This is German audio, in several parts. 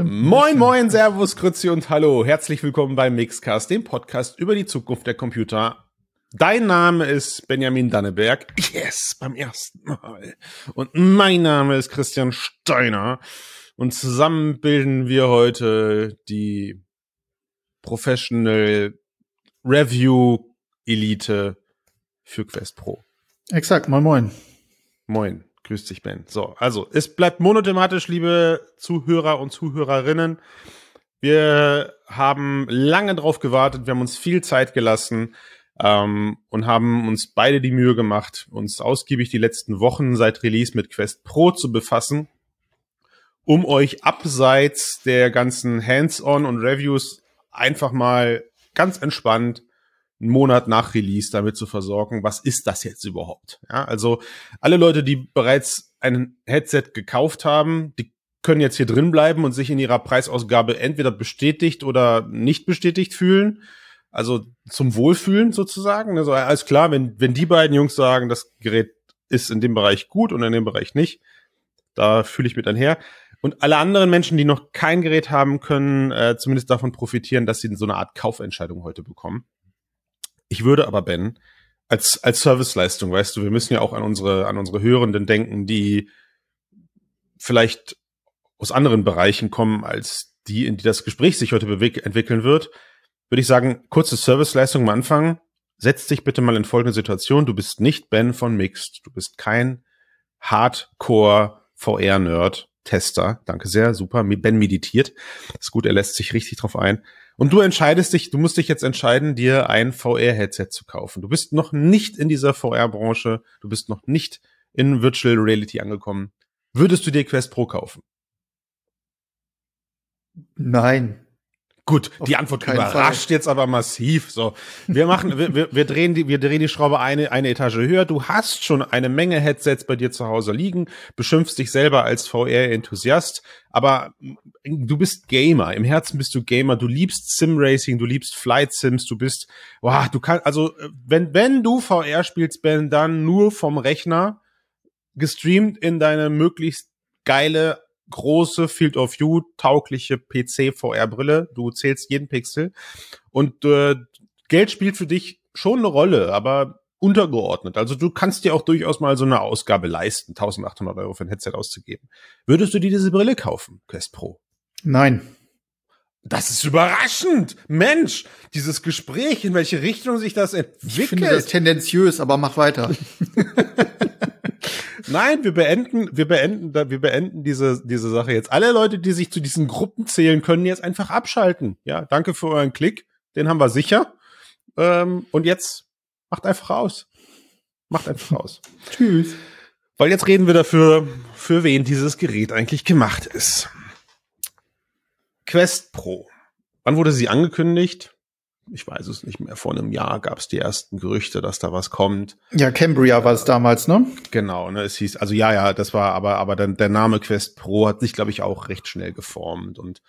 Stimmt. Moin, moin, Servus, Grüezi und Hallo. Herzlich willkommen bei Mixcast, dem Podcast über die Zukunft der Computer. Dein Name ist Benjamin Danneberg. Yes, beim ersten Mal. Und mein Name ist Christian Steiner. Und zusammen bilden wir heute die Professional Review Elite für Quest Pro. Exakt, moin, moin. Moin. Grüß dich, Ben. So, also, es bleibt monothematisch, liebe Zuhörer und Zuhörerinnen. Wir haben lange drauf gewartet, wir haben uns viel Zeit gelassen ähm, und haben uns beide die Mühe gemacht, uns ausgiebig die letzten Wochen seit Release mit Quest Pro zu befassen, um euch abseits der ganzen Hands-on und Reviews einfach mal ganz entspannt einen Monat nach Release damit zu versorgen, was ist das jetzt überhaupt? Ja, also alle Leute, die bereits ein Headset gekauft haben, die können jetzt hier drin bleiben und sich in ihrer Preisausgabe entweder bestätigt oder nicht bestätigt fühlen. Also zum Wohlfühlen sozusagen. Also alles klar, wenn, wenn die beiden Jungs sagen, das Gerät ist in dem Bereich gut und in dem Bereich nicht, da fühle ich mit einher. Und alle anderen Menschen, die noch kein Gerät haben, können äh, zumindest davon profitieren, dass sie so eine Art Kaufentscheidung heute bekommen. Ich würde aber, Ben, als, als Serviceleistung, weißt du, wir müssen ja auch an unsere, an unsere Hörenden denken, die vielleicht aus anderen Bereichen kommen, als die, in die das Gespräch sich heute entwickeln wird, würde ich sagen, kurze Serviceleistung am Anfang. Setz dich bitte mal in folgende Situation. Du bist nicht Ben von Mixed. Du bist kein Hardcore VR-Nerd. Tester. Danke sehr. Super. Ben meditiert. ist gut. Er lässt sich richtig drauf ein. Und du entscheidest dich, du musst dich jetzt entscheiden, dir ein VR-Headset zu kaufen. Du bist noch nicht in dieser VR-Branche, du bist noch nicht in Virtual Reality angekommen. Würdest du dir Quest Pro kaufen? Nein. Gut, die Antwort überrascht Fall. jetzt aber massiv. So, wir machen, wir, wir, wir drehen die, wir drehen die Schraube eine, eine Etage höher. Du hast schon eine Menge Headsets bei dir zu Hause liegen, beschimpfst dich selber als VR-Enthusiast, aber du bist Gamer. Im Herzen bist du Gamer. Du liebst Sim-Racing, du liebst Flight Sims, du bist, wow, du kannst, also, wenn, wenn du VR spielst, Ben, dann nur vom Rechner, gestreamt in deine möglichst geile große Field of View taugliche PC VR Brille. Du zählst jeden Pixel und äh, Geld spielt für dich schon eine Rolle, aber untergeordnet. Also du kannst dir auch durchaus mal so eine Ausgabe leisten, 1800 Euro für ein Headset auszugeben. Würdest du dir diese Brille kaufen, Quest Pro? Nein. Das ist überraschend. Mensch, dieses Gespräch, in welche Richtung sich das entwickelt. Ich finde das tendenziös, aber mach weiter. Nein, wir beenden, wir beenden, wir beenden diese, diese Sache jetzt. Alle Leute, die sich zu diesen Gruppen zählen, können jetzt einfach abschalten. Ja, danke für euren Klick. Den haben wir sicher. Ähm, und jetzt macht einfach aus. Macht einfach aus. Tschüss. Weil jetzt reden wir dafür, für wen dieses Gerät eigentlich gemacht ist. Quest Pro. Wann wurde sie angekündigt? Ich weiß es nicht mehr, vor einem Jahr gab es die ersten Gerüchte, dass da was kommt. Ja, Cambria war es damals, ne? Genau, ne, es hieß, also ja, ja, das war, aber, aber der, der Name Quest Pro hat sich, glaube ich, auch recht schnell geformt. Und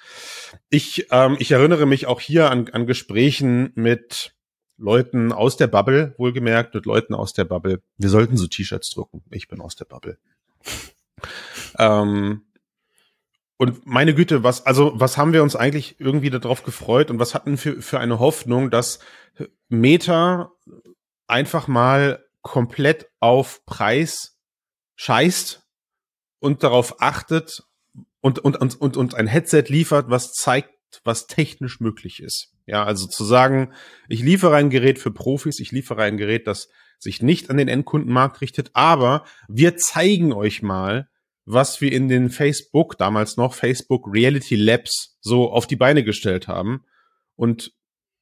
ich, ähm, ich erinnere mich auch hier an, an Gesprächen mit Leuten aus der Bubble, wohlgemerkt, mit Leuten aus der Bubble. Wir sollten so T-Shirts drucken. Ich bin aus der Bubble. ähm, und meine Güte, was, also, was haben wir uns eigentlich irgendwie darauf gefreut und was hatten für, für eine Hoffnung, dass Meta einfach mal komplett auf Preis scheißt und darauf achtet und, und, und, und, und ein Headset liefert, was zeigt, was technisch möglich ist. Ja, also zu sagen, ich liefere ein Gerät für Profis, ich liefere ein Gerät, das sich nicht an den Endkundenmarkt richtet, aber wir zeigen euch mal, was wir in den Facebook, damals noch Facebook Reality Labs, so auf die Beine gestellt haben und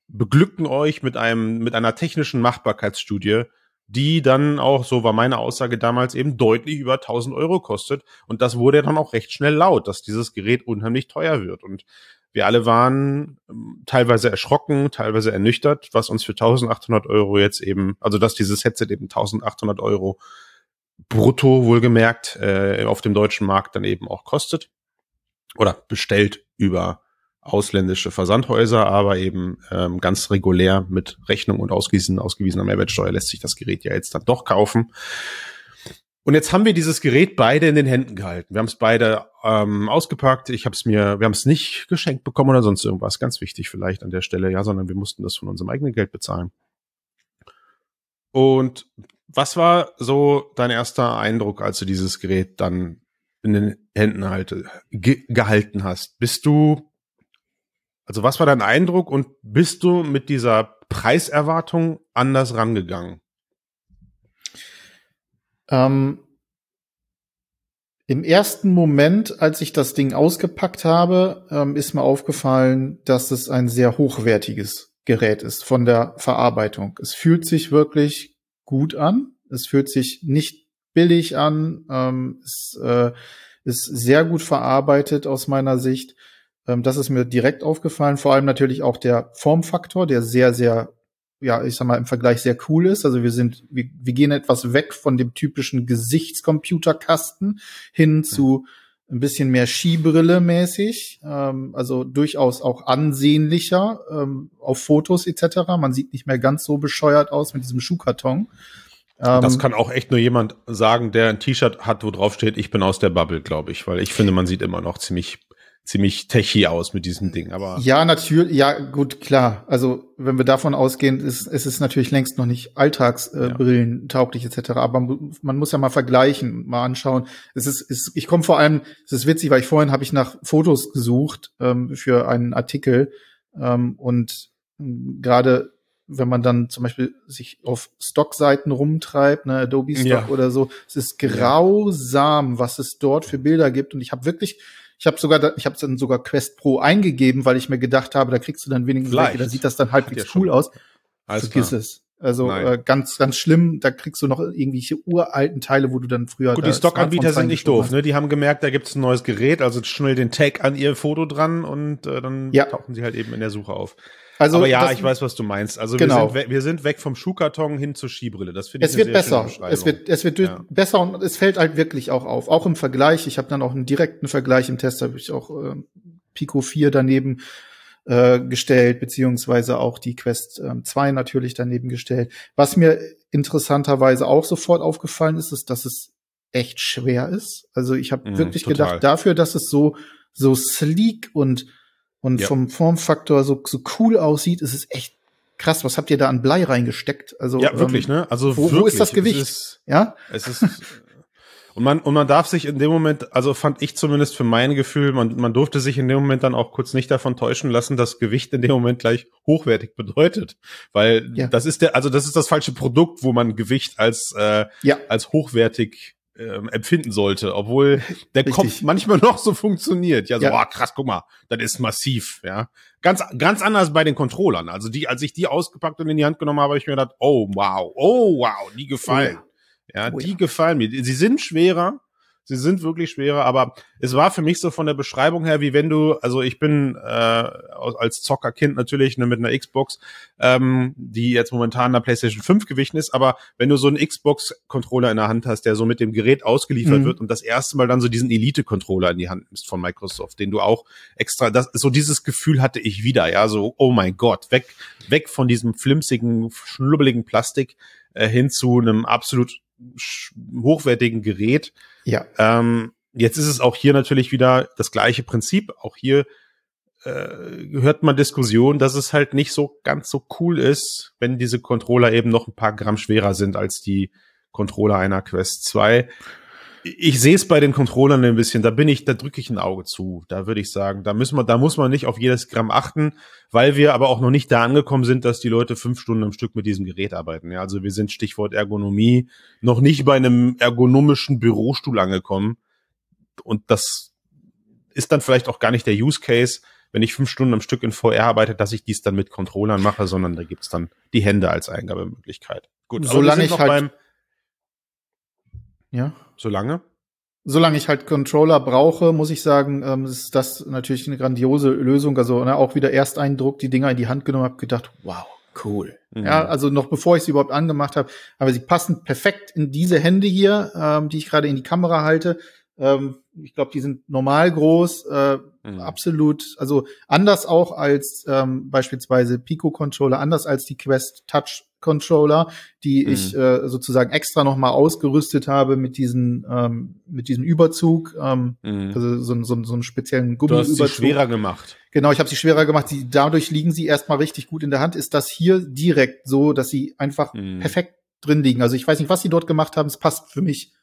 beglücken euch mit einem, mit einer technischen Machbarkeitsstudie, die dann auch, so war meine Aussage damals, eben deutlich über 1000 Euro kostet. Und das wurde dann auch recht schnell laut, dass dieses Gerät unheimlich teuer wird. Und wir alle waren ähm, teilweise erschrocken, teilweise ernüchtert, was uns für 1800 Euro jetzt eben, also dass dieses Headset eben 1800 Euro brutto wohlgemerkt äh, auf dem deutschen Markt dann eben auch kostet oder bestellt über ausländische Versandhäuser, aber eben ähm, ganz regulär mit Rechnung und ausgewiesen, ausgewiesener Mehrwertsteuer lässt sich das Gerät ja jetzt dann doch kaufen. Und jetzt haben wir dieses Gerät beide in den Händen gehalten. Wir haben es beide ähm, ausgepackt. Ich habe es mir, wir haben es nicht geschenkt bekommen oder sonst irgendwas. Ganz wichtig vielleicht an der Stelle, ja, sondern wir mussten das von unserem eigenen Geld bezahlen. Und was war so dein erster Eindruck, als du dieses Gerät dann in den Händen halte, ge gehalten hast? Bist du, also was war dein Eindruck und bist du mit dieser Preiserwartung anders rangegangen? Ähm, Im ersten Moment, als ich das Ding ausgepackt habe, ähm, ist mir aufgefallen, dass es ein sehr hochwertiges Gerät ist von der Verarbeitung. Es fühlt sich wirklich gut an. Es fühlt sich nicht billig an. Ähm, es äh, ist sehr gut verarbeitet aus meiner Sicht. Ähm, das ist mir direkt aufgefallen. Vor allem natürlich auch der Formfaktor, der sehr, sehr ja, ich sag mal, im Vergleich sehr cool ist. Also wir sind, wir, wir gehen etwas weg von dem typischen Gesichtscomputerkasten hin mhm. zu ein bisschen mehr Skibrille mäßig, ähm, also durchaus auch ansehnlicher ähm, auf Fotos etc. Man sieht nicht mehr ganz so bescheuert aus mit diesem Schuhkarton. Ähm, das kann auch echt nur jemand sagen, der ein T-Shirt hat, wo drauf steht, ich bin aus der Bubble, glaube ich, weil ich finde, man sieht immer noch ziemlich ziemlich techy aus mit diesem Ding, aber. Ja, natürlich, ja, gut, klar. Also, wenn wir davon ausgehen, ist, ist es natürlich längst noch nicht Alltagsbrillen äh, ja. tauglich etc. Aber man muss ja mal vergleichen, mal anschauen. Es ist, ist ich komme vor allem, es ist witzig, weil ich vorhin habe ich nach Fotos gesucht ähm, für einen Artikel ähm, und ähm, gerade wenn man dann zum Beispiel sich auf Stockseiten rumtreibt, ne, Adobe Stock ja. oder so, es ist grausam, was es dort für Bilder gibt. Und ich habe wirklich ich habe sogar, ich habe dann sogar Quest Pro eingegeben, weil ich mir gedacht habe, da kriegst du dann wenigstens, welche, da sieht das dann halbwegs ja cool aus. Alles Vergiss klar. es. Also äh, ganz, ganz schlimm. Da kriegst du noch irgendwelche uralten Teile, wo du dann früher. Gut, die Stockanbieter sind nicht doof. Ne? Die haben gemerkt, da gibt's ein neues Gerät, also schnell den Tag an ihr Foto dran und äh, dann ja. tauchen sie halt eben in der Suche auf. Also Aber ja, ich weiß, was du meinst. Also genau. wir, sind wir sind weg vom Schuhkarton hin zur Skibrille. Das finde ich Es wird besser. Es wird, es wird ja. besser und es fällt halt wirklich auch auf. Auch im Vergleich. Ich habe dann auch einen direkten Vergleich im Test, habe ich auch äh, Pico 4 daneben äh, gestellt, beziehungsweise auch die Quest äh, 2 natürlich daneben gestellt. Was mir interessanterweise auch sofort aufgefallen ist, ist, dass es echt schwer ist. Also ich habe mm, wirklich total. gedacht, dafür, dass es so so sleek und und ja. vom Formfaktor so, so cool aussieht, ist es echt krass. Was habt ihr da an Blei reingesteckt? Also ja, wirklich, ähm, ne? Also wo, wirklich, wo ist das Gewicht? Es ist, ja, es ist und man und man darf sich in dem Moment, also fand ich zumindest für mein Gefühl, man man durfte sich in dem Moment dann auch kurz nicht davon täuschen lassen, dass Gewicht in dem Moment gleich hochwertig bedeutet, weil ja. das ist der, also das ist das falsche Produkt, wo man Gewicht als äh, ja. als hochwertig ähm, empfinden sollte, obwohl der Richtig. Kopf manchmal noch so funktioniert. Ja, so, ja. Oh, krass, guck mal, das ist massiv, ja. Ganz, ganz anders bei den Controllern. Also die, als ich die ausgepackt und in die Hand genommen habe, habe ich mir gedacht, oh wow, oh wow, die gefallen. Oh ja, ja oh, die ja. gefallen mir. Sie sind schwerer, Sie sind wirklich schwerer, aber es war für mich so von der Beschreibung her, wie wenn du, also ich bin äh, als Zockerkind natürlich ne, mit einer Xbox, ähm, die jetzt momentan der PlayStation 5 gewichen ist, aber wenn du so einen Xbox-Controller in der Hand hast, der so mit dem Gerät ausgeliefert mhm. wird und das erste Mal dann so diesen Elite-Controller in die Hand nimmst von Microsoft, den du auch extra, das, so dieses Gefühl hatte ich wieder, ja, so, oh mein Gott, weg, weg von diesem flimsigen, schnubbeligen Plastik äh, hin zu einem absolut hochwertigen Gerät. Ja. Ähm, jetzt ist es auch hier natürlich wieder das gleiche Prinzip. Auch hier äh, hört man Diskussion, dass es halt nicht so ganz so cool ist, wenn diese Controller eben noch ein paar Gramm schwerer sind als die Controller einer Quest 2 ich sehe es bei den Controllern ein bisschen, da bin ich, da drücke ich ein Auge zu. Da würde ich sagen, da müssen wir, da muss man nicht auf jedes Gramm achten, weil wir aber auch noch nicht da angekommen sind, dass die Leute fünf Stunden am Stück mit diesem Gerät arbeiten. Ja, also wir sind Stichwort Ergonomie noch nicht bei einem ergonomischen Bürostuhl angekommen. Und das ist dann vielleicht auch gar nicht der Use Case, wenn ich fünf Stunden am Stück in VR arbeite, dass ich dies dann mit Controllern mache, sondern da gibt's dann die Hände als Eingabemöglichkeit. Gut, solange ich halt beim, ja. Solange? Solange ich halt Controller brauche, muss ich sagen, ähm, ist das natürlich eine grandiose Lösung. Also ne, auch wieder Ersteindruck, die Dinger in die Hand genommen habe, gedacht, wow, cool. Mhm. Ja, also noch bevor ich sie überhaupt angemacht habe, aber sie passen perfekt in diese Hände hier, ähm, die ich gerade in die Kamera halte. Ähm, ich glaube, die sind normal groß, äh, mhm. absolut, also anders auch als ähm, beispielsweise Pico-Controller, anders als die Quest Touch Controller, die mhm. ich äh, sozusagen extra noch mal ausgerüstet habe mit diesen ähm, mit diesem Überzug, ähm, mhm. also so, so, so einen speziellen Gummiüberzug. Du hast sie schwerer gemacht. Genau, ich habe sie schwerer gemacht. Die, dadurch liegen sie erstmal richtig gut in der Hand. Ist das hier direkt so, dass sie einfach mhm. perfekt drin liegen? Also ich weiß nicht, was sie dort gemacht haben. Es passt für mich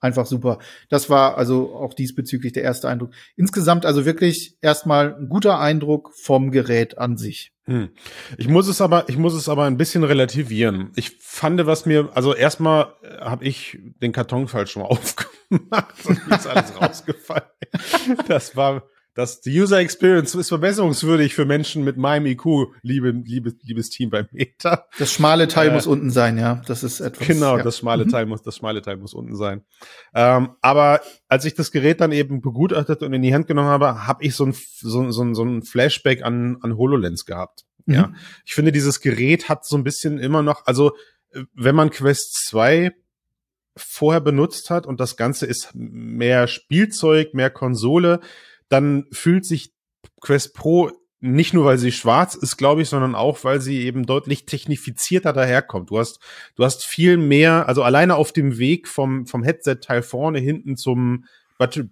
einfach super. Das war also auch diesbezüglich der erste Eindruck. Insgesamt also wirklich erstmal ein guter Eindruck vom Gerät an sich. Hm. Ich muss es aber, ich muss es aber ein bisschen relativieren. Ich fand, was mir, also erstmal habe ich den Karton falsch schon mal aufgemacht und mir ist alles rausgefallen. Das war, das die User Experience ist verbesserungswürdig für Menschen mit meinem IQ, liebe, liebe, liebes Team beim Meta. Das schmale Teil äh, muss unten sein, ja. Das ist etwas. Genau, ja. das schmale mhm. Teil muss, das schmale Teil muss unten sein. Ähm, aber als ich das Gerät dann eben begutachtet und in die Hand genommen habe, habe ich so ein, so, so, so ein Flashback an, an HoloLens gehabt. Mhm. Ja. Ich finde, dieses Gerät hat so ein bisschen immer noch, also, äh, wenn man Quest 2 vorher benutzt hat und das Ganze ist mehr Spielzeug, mehr Konsole, dann fühlt sich Quest Pro nicht nur, weil sie schwarz ist, glaube ich, sondern auch, weil sie eben deutlich technifizierter daherkommt. Du hast, du hast viel mehr, also alleine auf dem Weg vom, vom Headset-Teil vorne hinten zum,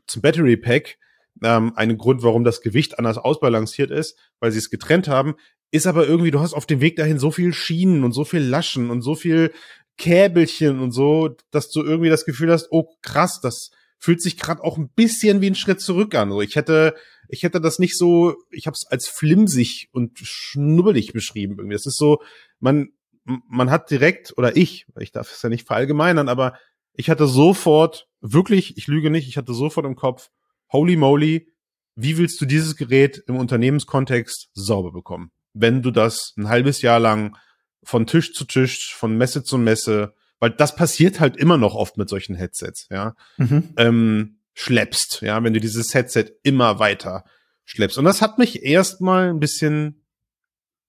zum Battery Pack, ähm, ein Grund, warum das Gewicht anders ausbalanciert ist, weil sie es getrennt haben, ist aber irgendwie, du hast auf dem Weg dahin so viel Schienen und so viel Laschen und so viel Käbelchen und so, dass du irgendwie das Gefühl hast, oh krass, das, fühlt sich gerade auch ein bisschen wie ein Schritt zurück an. Also ich hätte, ich hätte das nicht so, ich habe es als flimsig und schnubbelig beschrieben irgendwie. Das ist so, man, man hat direkt, oder ich, ich darf es ja nicht verallgemeinern, aber ich hatte sofort, wirklich, ich lüge nicht, ich hatte sofort im Kopf, holy moly, wie willst du dieses Gerät im Unternehmenskontext sauber bekommen? Wenn du das ein halbes Jahr lang von Tisch zu Tisch, von Messe zu Messe, weil das passiert halt immer noch oft mit solchen Headsets, ja, mhm. ähm, schleppst, ja, wenn du dieses Headset immer weiter schleppst. Und das hat mich erstmal ein bisschen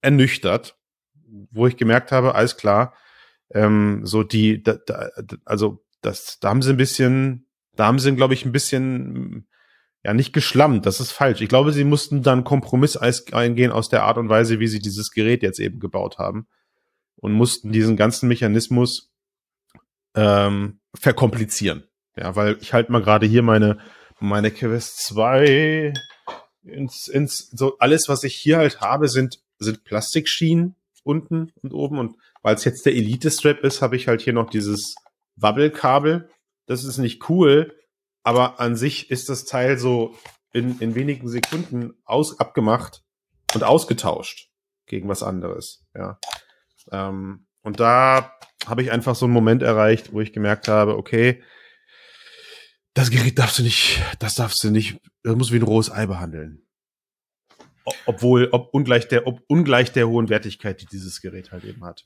ernüchtert, wo ich gemerkt habe, alles klar, ähm, so die, da, da, also das, da haben sie ein bisschen, da haben sie, glaube ich, ein bisschen, ja, nicht geschlammt, das ist falsch. Ich glaube, sie mussten dann Kompromiss eingehen aus der Art und Weise, wie sie dieses Gerät jetzt eben gebaut haben und mussten diesen ganzen Mechanismus ähm, verkomplizieren. Ja, weil ich halt mal gerade hier meine, meine Quest 2 ins, ins, so alles, was ich hier halt habe, sind, sind Plastikschienen unten und oben. Und weil es jetzt der Elite-Strap ist, habe ich halt hier noch dieses Wabbelkabel. Das ist nicht cool, aber an sich ist das Teil so in, in wenigen Sekunden aus, abgemacht und ausgetauscht gegen was anderes. Ja. Ähm, und da habe ich einfach so einen Moment erreicht, wo ich gemerkt habe, okay, das Gerät darfst du nicht, das darfst du nicht, das muss wie ein rohes Ei behandeln. Obwohl, ob ungleich der, ob ungleich der hohen Wertigkeit, die dieses Gerät halt eben hat.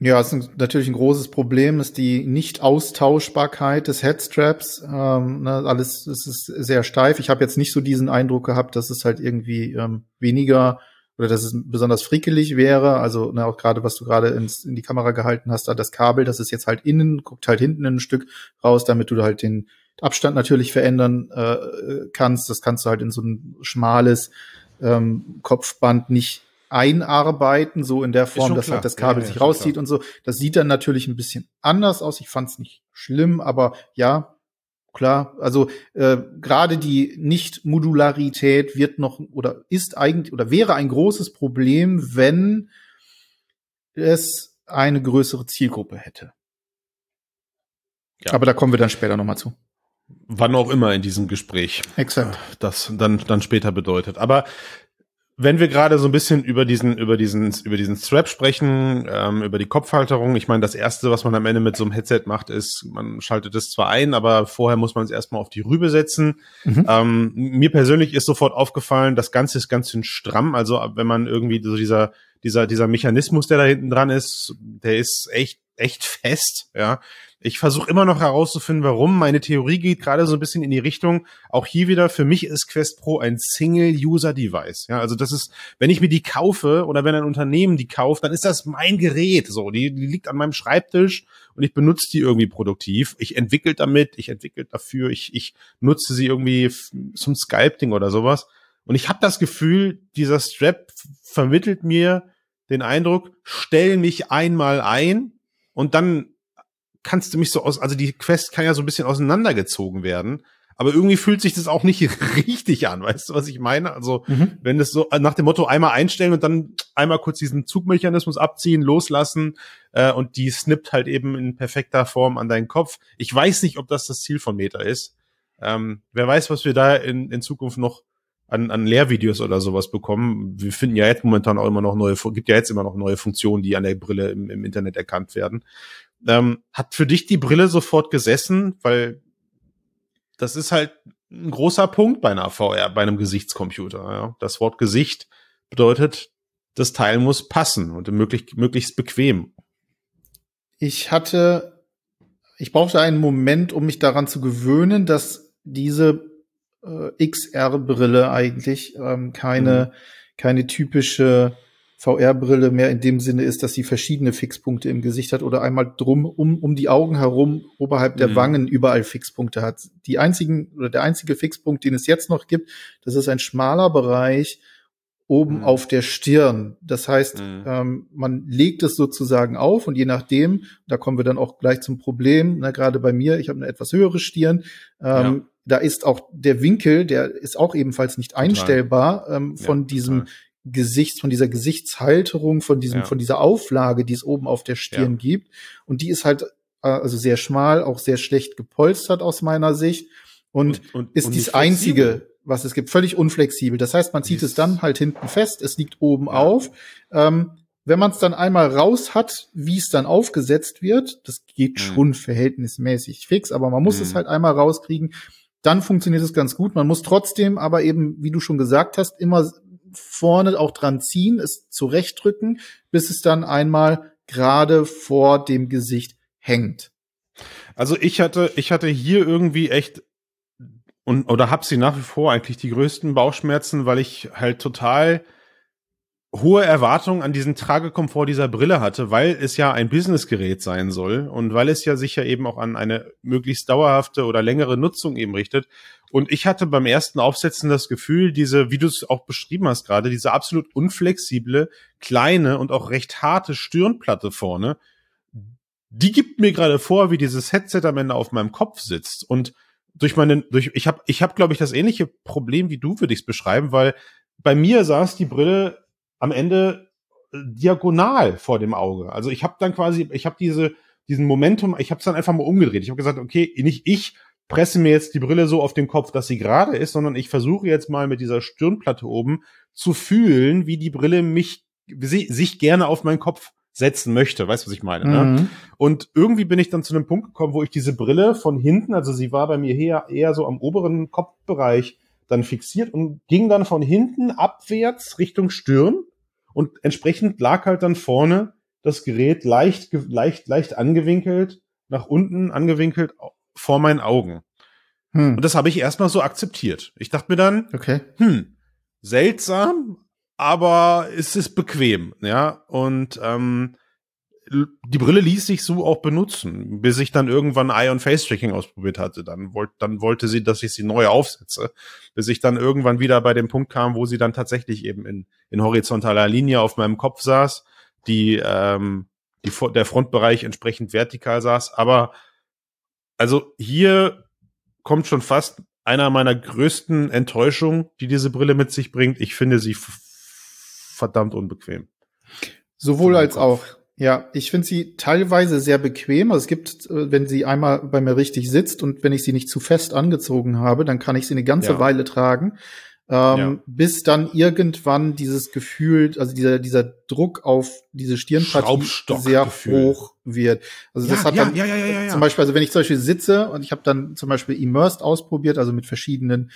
Ja, es ist natürlich ein großes Problem, ist die Nicht-Austauschbarkeit des Headstraps. Ähm, ne, alles es ist sehr steif. Ich habe jetzt nicht so diesen Eindruck gehabt, dass es halt irgendwie ähm, weniger oder dass es besonders frickelig wäre. Also ne, auch gerade, was du gerade in die Kamera gehalten hast, da das Kabel, das ist jetzt halt innen, guckt halt hinten ein Stück raus, damit du halt den Abstand natürlich verändern äh, kannst. Das kannst du halt in so ein schmales ähm, Kopfband nicht einarbeiten, so in der Form, dass halt das Kabel ja, sich rauszieht klar. und so. Das sieht dann natürlich ein bisschen anders aus. Ich fand es nicht schlimm, aber ja, klar. Also äh, gerade die Nicht-Modularität wird noch oder ist eigentlich oder wäre ein großes Problem, wenn es eine größere Zielgruppe hätte. Ja. Aber da kommen wir dann später nochmal zu. Wann auch immer in diesem Gespräch. Exakt. Das dann, dann später bedeutet. Aber wenn wir gerade so ein bisschen über diesen, über diesen, über diesen Strap sprechen, ähm, über die Kopfhalterung, ich meine, das erste, was man am Ende mit so einem Headset macht, ist, man schaltet es zwar ein, aber vorher muss man es erstmal auf die Rübe setzen. Mhm. Ähm, mir persönlich ist sofort aufgefallen, das Ganze ist ganz schön stramm. Also wenn man irgendwie so dieser, dieser, dieser Mechanismus, der da hinten dran ist, der ist echt, echt fest, ja. Ich versuche immer noch herauszufinden, warum. Meine Theorie geht gerade so ein bisschen in die Richtung. Auch hier wieder, für mich ist Quest Pro ein Single-User-Device. Ja, also das ist, wenn ich mir die kaufe oder wenn ein Unternehmen die kauft, dann ist das mein Gerät. So, die, die liegt an meinem Schreibtisch und ich benutze die irgendwie produktiv. Ich entwickle damit, ich entwickle dafür, ich, ich nutze sie irgendwie zum Sculpting oder sowas. Und ich habe das Gefühl, dieser Strap vermittelt mir den Eindruck, stell mich einmal ein und dann kannst du mich so aus, also die Quest kann ja so ein bisschen auseinandergezogen werden, aber irgendwie fühlt sich das auch nicht richtig an, weißt du, was ich meine? Also, mhm. wenn das so nach dem Motto einmal einstellen und dann einmal kurz diesen Zugmechanismus abziehen, loslassen äh, und die snippt halt eben in perfekter Form an deinen Kopf. Ich weiß nicht, ob das das Ziel von Meta ist. Ähm, wer weiß, was wir da in, in Zukunft noch an, an Lehrvideos oder sowas bekommen. Wir finden ja jetzt momentan auch immer noch neue, gibt ja jetzt immer noch neue Funktionen, die an der Brille im, im Internet erkannt werden. Ähm, hat für dich die Brille sofort gesessen? Weil das ist halt ein großer Punkt bei einer VR, bei einem Gesichtscomputer. Ja? Das Wort Gesicht bedeutet, das Teil muss passen und möglich, möglichst bequem. Ich hatte, ich brauchte einen Moment, um mich daran zu gewöhnen, dass diese äh, XR-Brille eigentlich ähm, keine, mhm. keine typische VR-Brille mehr in dem Sinne ist, dass sie verschiedene Fixpunkte im Gesicht hat oder einmal drum um, um die Augen herum, oberhalb der mhm. Wangen überall Fixpunkte hat. Die einzigen oder der einzige Fixpunkt, den es jetzt noch gibt, das ist ein schmaler Bereich oben mhm. auf der Stirn. Das heißt, mhm. ähm, man legt es sozusagen auf und je nachdem, da kommen wir dann auch gleich zum Problem, na, gerade bei mir, ich habe eine etwas höhere Stirn, ähm, ja. da ist auch der Winkel, der ist auch ebenfalls nicht einstellbar ähm, von ja, diesem total Gesichts, von dieser Gesichtshalterung, von diesem, ja. von dieser Auflage, die es oben auf der Stirn ja. gibt. Und die ist halt äh, also sehr schmal, auch sehr schlecht gepolstert aus meiner Sicht und, und, und ist und dies einzige, was es gibt, völlig unflexibel. Das heißt, man zieht es dann halt hinten fest, es liegt oben ja. auf. Ähm, wenn man es dann einmal raus hat, wie es dann aufgesetzt wird, das geht mhm. schon verhältnismäßig fix, aber man muss mhm. es halt einmal rauskriegen, dann funktioniert es ganz gut. Man muss trotzdem aber eben, wie du schon gesagt hast, immer vorne auch dran ziehen, es zurechtdrücken, bis es dann einmal gerade vor dem Gesicht hängt. Also ich hatte, ich hatte hier irgendwie echt und oder hab sie nach wie vor eigentlich die größten Bauchschmerzen, weil ich halt total hohe Erwartungen an diesen Tragekomfort dieser Brille hatte, weil es ja ein Businessgerät sein soll und weil es ja sich ja eben auch an eine möglichst dauerhafte oder längere Nutzung eben richtet. Und ich hatte beim ersten Aufsetzen das Gefühl, diese, wie du es auch beschrieben hast gerade, diese absolut unflexible, kleine und auch recht harte Stirnplatte vorne, die gibt mir gerade vor, wie dieses Headset am Ende auf meinem Kopf sitzt. Und durch meine, durch, ich habe, ich habe, glaube ich, das ähnliche Problem wie du, würde ich es beschreiben, weil bei mir saß die Brille am Ende äh, diagonal vor dem Auge. Also ich habe dann quasi, ich habe diese diesen Momentum, ich habe es dann einfach mal umgedreht. Ich habe gesagt, okay, nicht ich presse mir jetzt die Brille so auf den Kopf, dass sie gerade ist, sondern ich versuche jetzt mal mit dieser Stirnplatte oben zu fühlen, wie die Brille mich sie, sich gerne auf meinen Kopf setzen möchte. Weißt du, was ich meine? Ne? Mhm. Ne? Und irgendwie bin ich dann zu einem Punkt gekommen, wo ich diese Brille von hinten, also sie war bei mir eher, eher so am oberen Kopfbereich dann fixiert und ging dann von hinten abwärts Richtung Stirn und entsprechend lag halt dann vorne das Gerät leicht, leicht, leicht angewinkelt, nach unten angewinkelt vor meinen Augen. Hm. Und das habe ich erstmal so akzeptiert. Ich dachte mir dann, okay. hm, seltsam, aber es ist bequem, ja. Und ähm, die Brille ließ sich so auch benutzen, bis ich dann irgendwann Eye on Face Tracking ausprobiert hatte. Dann, wollte dann wollte sie, dass ich sie neu aufsetze, bis ich dann irgendwann wieder bei dem Punkt kam, wo sie dann tatsächlich eben in, in horizontaler Linie auf meinem Kopf saß, die, ähm, die der Frontbereich entsprechend vertikal saß. Aber also hier kommt schon fast einer meiner größten Enttäuschungen, die diese Brille mit sich bringt. Ich finde sie verdammt unbequem. Sowohl als auch. Ja, ich finde sie teilweise sehr bequem. Also es gibt, äh, wenn sie einmal bei mir richtig sitzt und wenn ich sie nicht zu fest angezogen habe, dann kann ich sie eine ganze ja. Weile tragen. Ähm, ja. bis dann irgendwann dieses Gefühl, also dieser, dieser Druck auf diese Stirnpartie sehr hoch wird. Also ja, das hat ja, dann ja, zum Beispiel, also wenn ich zum Beispiel sitze und ich habe dann zum Beispiel Immersed ausprobiert, also mit verschiedenen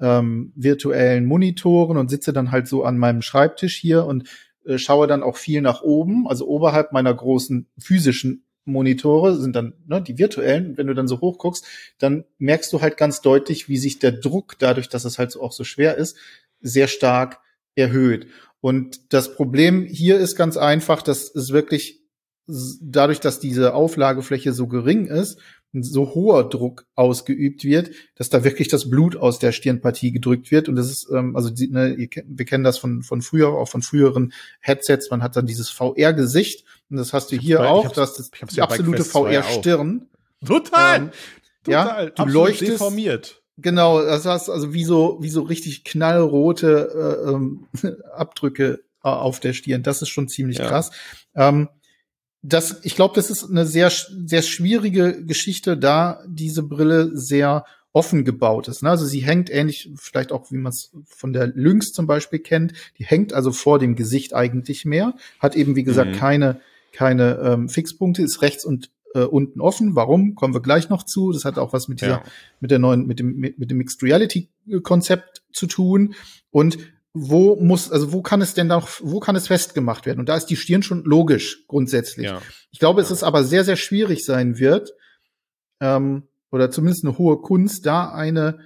ähm, virtuellen Monitoren und sitze dann halt so an meinem Schreibtisch hier und äh, schaue dann auch viel nach oben, also oberhalb meiner großen physischen Monitore sind dann ne, die virtuellen. Wenn du dann so hoch guckst, dann merkst du halt ganz deutlich, wie sich der Druck dadurch, dass es halt auch so schwer ist, sehr stark erhöht. Und das Problem hier ist ganz einfach, dass es wirklich dadurch, dass diese Auflagefläche so gering ist, ein so hoher Druck ausgeübt wird, dass da wirklich das Blut aus der Stirnpartie gedrückt wird. Und das ist, ähm, also die, ne, wir kennen das von, von früher, auch von früheren Headsets. Man hat dann dieses VR-Gesicht. Und das hast du hier bei, auch. Das ist die absolute VR-Stirn. Total. Ähm, total. Ja, du leuchtest. Deformiert. Genau, das heißt also wie so, wie so richtig knallrote äh, ähm, Abdrücke äh, auf der Stirn. Das ist schon ziemlich ja. krass. Ähm, das, ich glaube, das ist eine sehr, sehr schwierige Geschichte, da diese Brille sehr offen gebaut ist. Ne? Also sie hängt ähnlich, vielleicht auch wie man es von der Lynx zum Beispiel kennt, die hängt also vor dem Gesicht eigentlich mehr, hat eben wie gesagt mhm. keine keine ähm, Fixpunkte, ist rechts und äh, unten offen. Warum? Kommen wir gleich noch zu. Das hat auch was mit dieser, ja. mit der neuen, mit dem, mit, mit dem Mixed Reality Konzept zu tun. Und wo muss, also wo kann es denn noch, wo kann es festgemacht werden? Und da ist die Stirn schon logisch grundsätzlich. Ja. Ich glaube, es ist aber sehr, sehr schwierig sein wird, ähm, oder zumindest eine hohe Kunst, da eine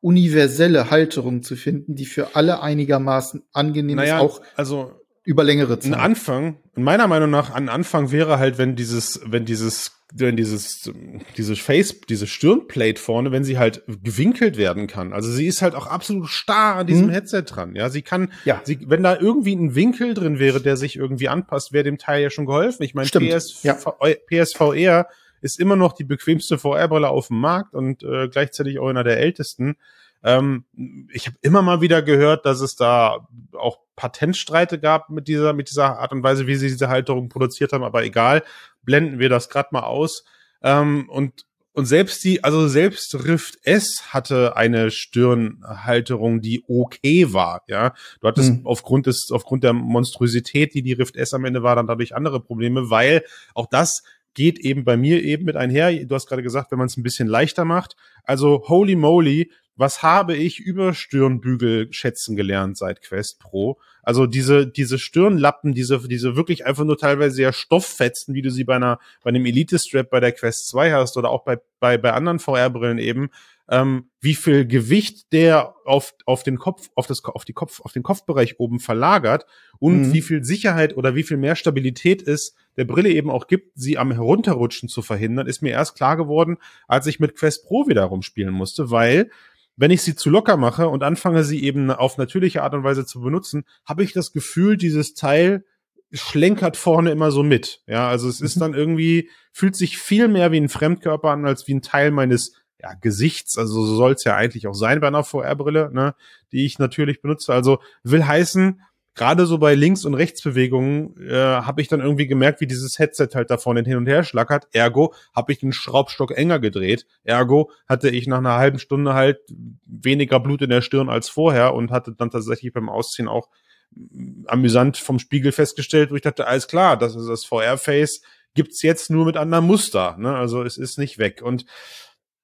universelle Halterung zu finden, die für alle einigermaßen angenehm naja, ist, auch also über längere Zeit. Ein Anfang, meiner Meinung nach, ein Anfang wäre halt, wenn dieses, wenn dieses, wenn dieses, diese Face, diese Stirnplate vorne, wenn sie halt gewinkelt werden kann. Also sie ist halt auch absolut starr an diesem hm. Headset dran. Ja, sie kann, ja. Sie, wenn da irgendwie ein Winkel drin wäre, der sich irgendwie anpasst, wäre dem Teil ja schon geholfen. Ich meine, PS, ja. PSVR ist immer noch die bequemste VR-Brille auf dem Markt und äh, gleichzeitig auch einer der ältesten. Ähm, ich habe immer mal wieder gehört, dass es da auch Patentstreite gab mit dieser, mit dieser Art und Weise, wie sie diese Halterung produziert haben, aber egal, blenden wir das gerade mal aus. Ähm, und und selbst die, also selbst Rift S hatte eine Stirnhalterung, die okay war, ja. Du hattest mhm. aufgrund des, aufgrund der Monstrosität, die die Rift S am Ende war, dann dadurch andere Probleme, weil auch das geht eben bei mir eben mit einher. Du hast gerade gesagt, wenn man es ein bisschen leichter macht. Also holy moly, was habe ich über Stirnbügel schätzen gelernt seit Quest Pro? Also diese, diese Stirnlappen, diese, diese wirklich einfach nur teilweise sehr Stofffetzen, wie du sie bei einer, bei einem Elite-Strap bei der Quest 2 hast oder auch bei, bei, bei anderen VR-Brillen eben, ähm, wie viel Gewicht der auf, auf den Kopf, auf das, auf die Kopf, auf den Kopfbereich oben verlagert und mhm. wie viel Sicherheit oder wie viel mehr Stabilität es der Brille eben auch gibt, sie am Herunterrutschen zu verhindern, ist mir erst klar geworden, als ich mit Quest Pro wieder rumspielen musste, weil wenn ich sie zu locker mache und anfange, sie eben auf natürliche Art und Weise zu benutzen, habe ich das Gefühl, dieses Teil schlenkert vorne immer so mit. Ja, also es ist mhm. dann irgendwie, fühlt sich viel mehr wie ein Fremdkörper an, als wie ein Teil meines ja, Gesichts. Also so soll es ja eigentlich auch sein bei einer VR-Brille, ne, die ich natürlich benutze. Also will heißen, gerade so bei Links- und Rechtsbewegungen äh, habe ich dann irgendwie gemerkt, wie dieses Headset halt da vorne hin und her schlackert. Ergo habe ich den Schraubstock enger gedreht. Ergo hatte ich nach einer halben Stunde halt weniger Blut in der Stirn als vorher und hatte dann tatsächlich beim Ausziehen auch mm, amüsant vom Spiegel festgestellt, wo ich dachte, alles klar, das ist das VR-Face, gibt's jetzt nur mit anderem Muster. Ne? Also es ist nicht weg. Und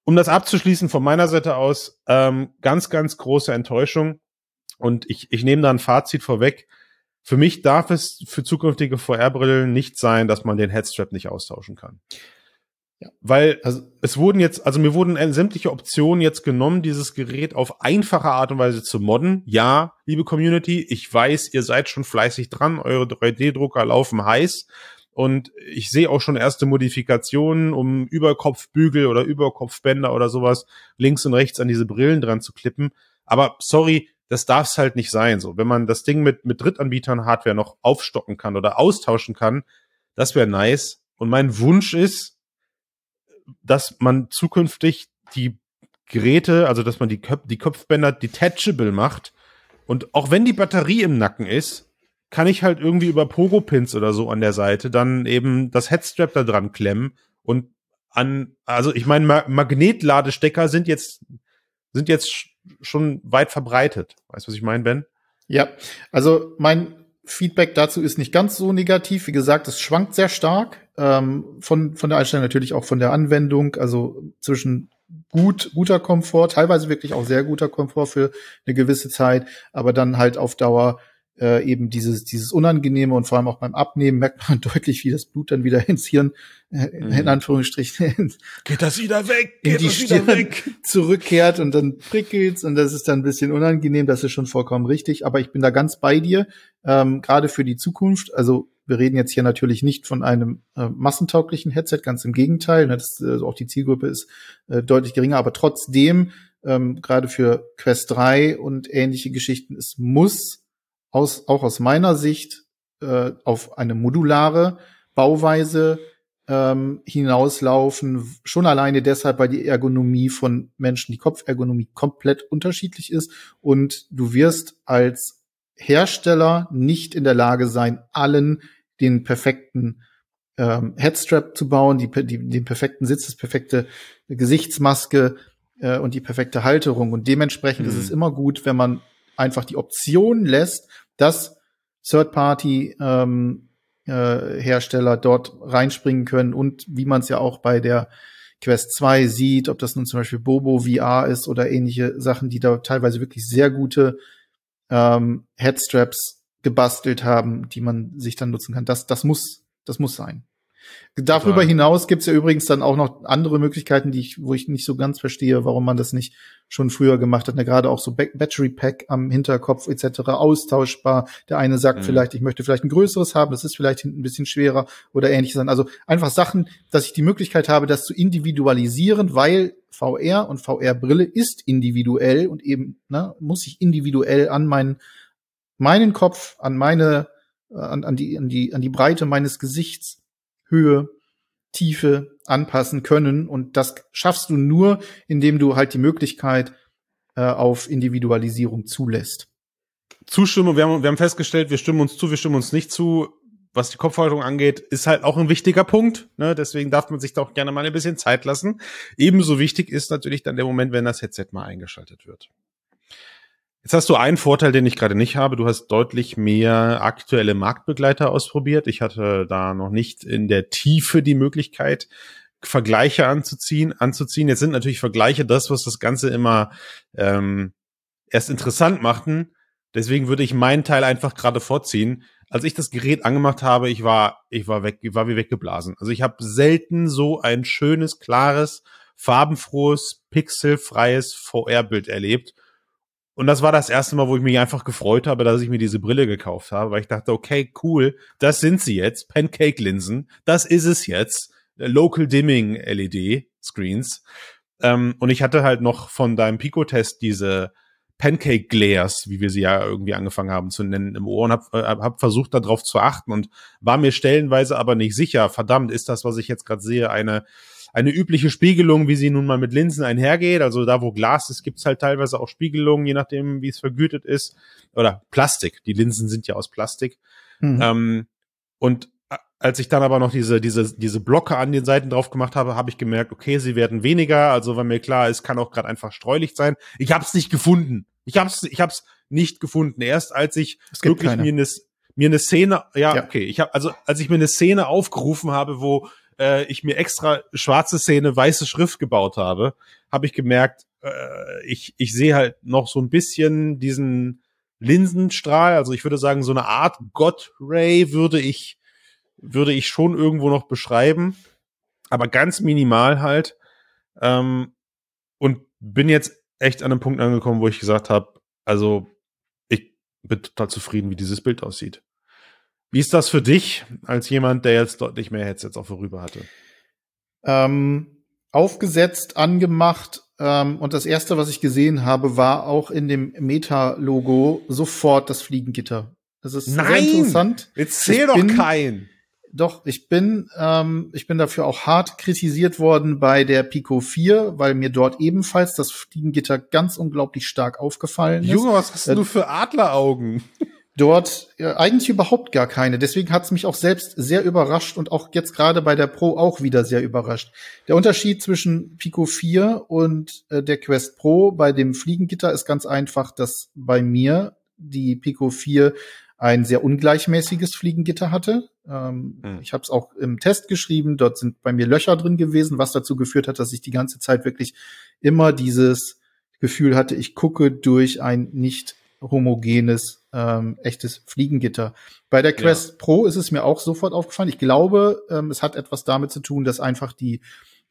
um das abzuschließen von meiner Seite aus, ähm, ganz, ganz große Enttäuschung und ich, ich nehme da ein Fazit vorweg. Für mich darf es für zukünftige VR-Brillen nicht sein, dass man den Headstrap nicht austauschen kann. Ja. Weil also, es wurden jetzt, also mir wurden sämtliche Optionen jetzt genommen, dieses Gerät auf einfache Art und Weise zu modden. Ja, liebe Community, ich weiß, ihr seid schon fleißig dran, eure 3D-Drucker laufen heiß. Und ich sehe auch schon erste Modifikationen, um Überkopfbügel oder Überkopfbänder oder sowas links und rechts an diese Brillen dran zu klippen. Aber sorry, das darf es halt nicht sein. So, wenn man das Ding mit, mit Drittanbietern Hardware noch aufstocken kann oder austauschen kann, das wäre nice. Und mein Wunsch ist, dass man zukünftig die Geräte, also dass man die, Köp die Kopfbänder detachable macht. Und auch wenn die Batterie im Nacken ist, kann ich halt irgendwie über Pogo-Pins oder so an der Seite dann eben das Headstrap da dran klemmen und an, also ich meine, Ma Magnetladestecker sind jetzt, sind jetzt schon weit verbreitet. Weißt du, was ich meine, Ben? Ja, also mein Feedback dazu ist nicht ganz so negativ. Wie gesagt, es schwankt sehr stark ähm, von, von der Einstellung, natürlich auch von der Anwendung, also zwischen gut, guter Komfort, teilweise wirklich auch sehr guter Komfort für eine gewisse Zeit, aber dann halt auf Dauer äh, eben dieses, dieses Unangenehme und vor allem auch beim Abnehmen merkt man deutlich, wie das Blut dann wieder ins Hirn, äh, mhm. in Anführungsstrichen, geht das wieder weg, geht in die das Stirn weg, zurückkehrt und dann prickelt's und das ist dann ein bisschen unangenehm, das ist schon vollkommen richtig, aber ich bin da ganz bei dir, ähm, gerade für die Zukunft, also wir reden jetzt hier natürlich nicht von einem äh, massentauglichen Headset, ganz im Gegenteil. Ne, das, äh, auch die Zielgruppe ist äh, deutlich geringer, aber trotzdem, ähm, gerade für Quest 3 und ähnliche Geschichten, es muss aus, auch aus meiner Sicht äh, auf eine modulare Bauweise ähm, hinauslaufen. Schon alleine deshalb, weil die Ergonomie von Menschen, die Kopfergonomie komplett unterschiedlich ist und du wirst als Hersteller nicht in der Lage sein, allen den perfekten ähm, Headstrap zu bauen, die, die, den perfekten Sitz, das perfekte Gesichtsmaske äh, und die perfekte Halterung. Und dementsprechend mhm. ist es immer gut, wenn man einfach die Option lässt, dass Third-Party ähm, äh, dort reinspringen können und wie man es ja auch bei der Quest 2 sieht, ob das nun zum Beispiel Bobo VR ist oder ähnliche Sachen, die da teilweise wirklich sehr gute ähm, Headstraps gebastelt haben, die man sich dann nutzen kann. Das, das muss, das muss sein. Darüber hinaus gibt's ja übrigens dann auch noch andere Möglichkeiten, die ich, wo ich nicht so ganz verstehe, warum man das nicht schon früher gemacht hat. Ja, gerade auch so Battery Pack am Hinterkopf etc. austauschbar. Der eine sagt mhm. vielleicht, ich möchte vielleicht ein größeres haben, das ist vielleicht hinten ein bisschen schwerer oder ähnliches. Also einfach Sachen, dass ich die Möglichkeit habe, das zu individualisieren, weil VR und VR-Brille ist individuell und eben ne, muss ich individuell an meinen meinen Kopf, an meine an, an die an die an die Breite meines Gesichts Höhe, Tiefe anpassen können. Und das schaffst du nur, indem du halt die Möglichkeit äh, auf Individualisierung zulässt. Zustimmung, wir haben, wir haben festgestellt, wir stimmen uns zu, wir stimmen uns nicht zu. Was die Kopfhaltung angeht, ist halt auch ein wichtiger Punkt. Ne? Deswegen darf man sich da auch gerne mal ein bisschen Zeit lassen. Ebenso wichtig ist natürlich dann der Moment, wenn das Headset mal eingeschaltet wird. Jetzt hast du einen Vorteil, den ich gerade nicht habe. Du hast deutlich mehr aktuelle Marktbegleiter ausprobiert. Ich hatte da noch nicht in der Tiefe die Möglichkeit, Vergleiche anzuziehen. anzuziehen. Jetzt sind natürlich Vergleiche das, was das Ganze immer ähm, erst interessant machten. Deswegen würde ich meinen Teil einfach gerade vorziehen. Als ich das Gerät angemacht habe, ich war, ich war weg, ich war wie weggeblasen. Also ich habe selten so ein schönes, klares, farbenfrohes, pixelfreies VR-Bild erlebt. Und das war das erste Mal, wo ich mich einfach gefreut habe, dass ich mir diese Brille gekauft habe, weil ich dachte, okay, cool, das sind sie jetzt, Pancake-Linsen, das ist es jetzt, Local Dimming LED Screens. Ähm, und ich hatte halt noch von deinem Pico-Test diese Pancake Glares, wie wir sie ja irgendwie angefangen haben zu nennen, im Ohr und habe äh, hab versucht, darauf zu achten und war mir stellenweise aber nicht sicher. Verdammt, ist das, was ich jetzt gerade sehe, eine eine übliche Spiegelung, wie sie nun mal mit Linsen einhergeht. Also da, wo Glas ist, gibt's halt teilweise auch Spiegelungen, je nachdem, wie es vergütet ist. Oder Plastik. Die Linsen sind ja aus Plastik. Mhm. Ähm, und als ich dann aber noch diese, diese, diese Blocke an den Seiten drauf gemacht habe, habe ich gemerkt, okay, sie werden weniger. Also, wenn mir klar ist, kann auch gerade einfach streulicht sein. Ich habe es nicht gefunden. Ich habe es ich hab's nicht gefunden. Erst als ich wirklich keine. mir eine mir eine Szene, ja, ja. okay, ich habe also als ich mir eine Szene aufgerufen habe, wo äh, ich mir extra schwarze Szene, weiße Schrift gebaut habe, habe ich gemerkt, äh, ich, ich sehe halt noch so ein bisschen diesen Linsenstrahl, also ich würde sagen, so eine Art God-Ray würde ich, würde ich schon irgendwo noch beschreiben, aber ganz minimal halt. Ähm, und bin jetzt echt an einem Punkt angekommen, wo ich gesagt habe, also ich bin total zufrieden, wie dieses Bild aussieht. Wie ist das für dich als jemand, der jetzt deutlich mehr Headsets auch vorüber hatte? Ähm, aufgesetzt, angemacht ähm, und das erste, was ich gesehen habe, war auch in dem Meta-Logo sofort das Fliegengitter. Das ist Nein, sehr interessant. Jetzt zähl doch bin, kein. Doch, ich bin, ähm, ich bin dafür auch hart kritisiert worden bei der Pico 4, weil mir dort ebenfalls das Fliegengitter ganz unglaublich stark aufgefallen ist. Junge, was hast äh, du für Adleraugen? Dort äh, eigentlich überhaupt gar keine. Deswegen hat es mich auch selbst sehr überrascht und auch jetzt gerade bei der Pro auch wieder sehr überrascht. Der Unterschied zwischen Pico 4 und äh, der Quest Pro bei dem Fliegengitter ist ganz einfach, dass bei mir die Pico 4 ein sehr ungleichmäßiges Fliegengitter hatte. Ähm, mhm. Ich habe es auch im Test geschrieben. Dort sind bei mir Löcher drin gewesen, was dazu geführt hat, dass ich die ganze Zeit wirklich immer dieses Gefühl hatte, ich gucke durch ein nicht homogenes ähm, echtes Fliegengitter. Bei der Quest ja. Pro ist es mir auch sofort aufgefallen. Ich glaube, ähm, es hat etwas damit zu tun, dass einfach die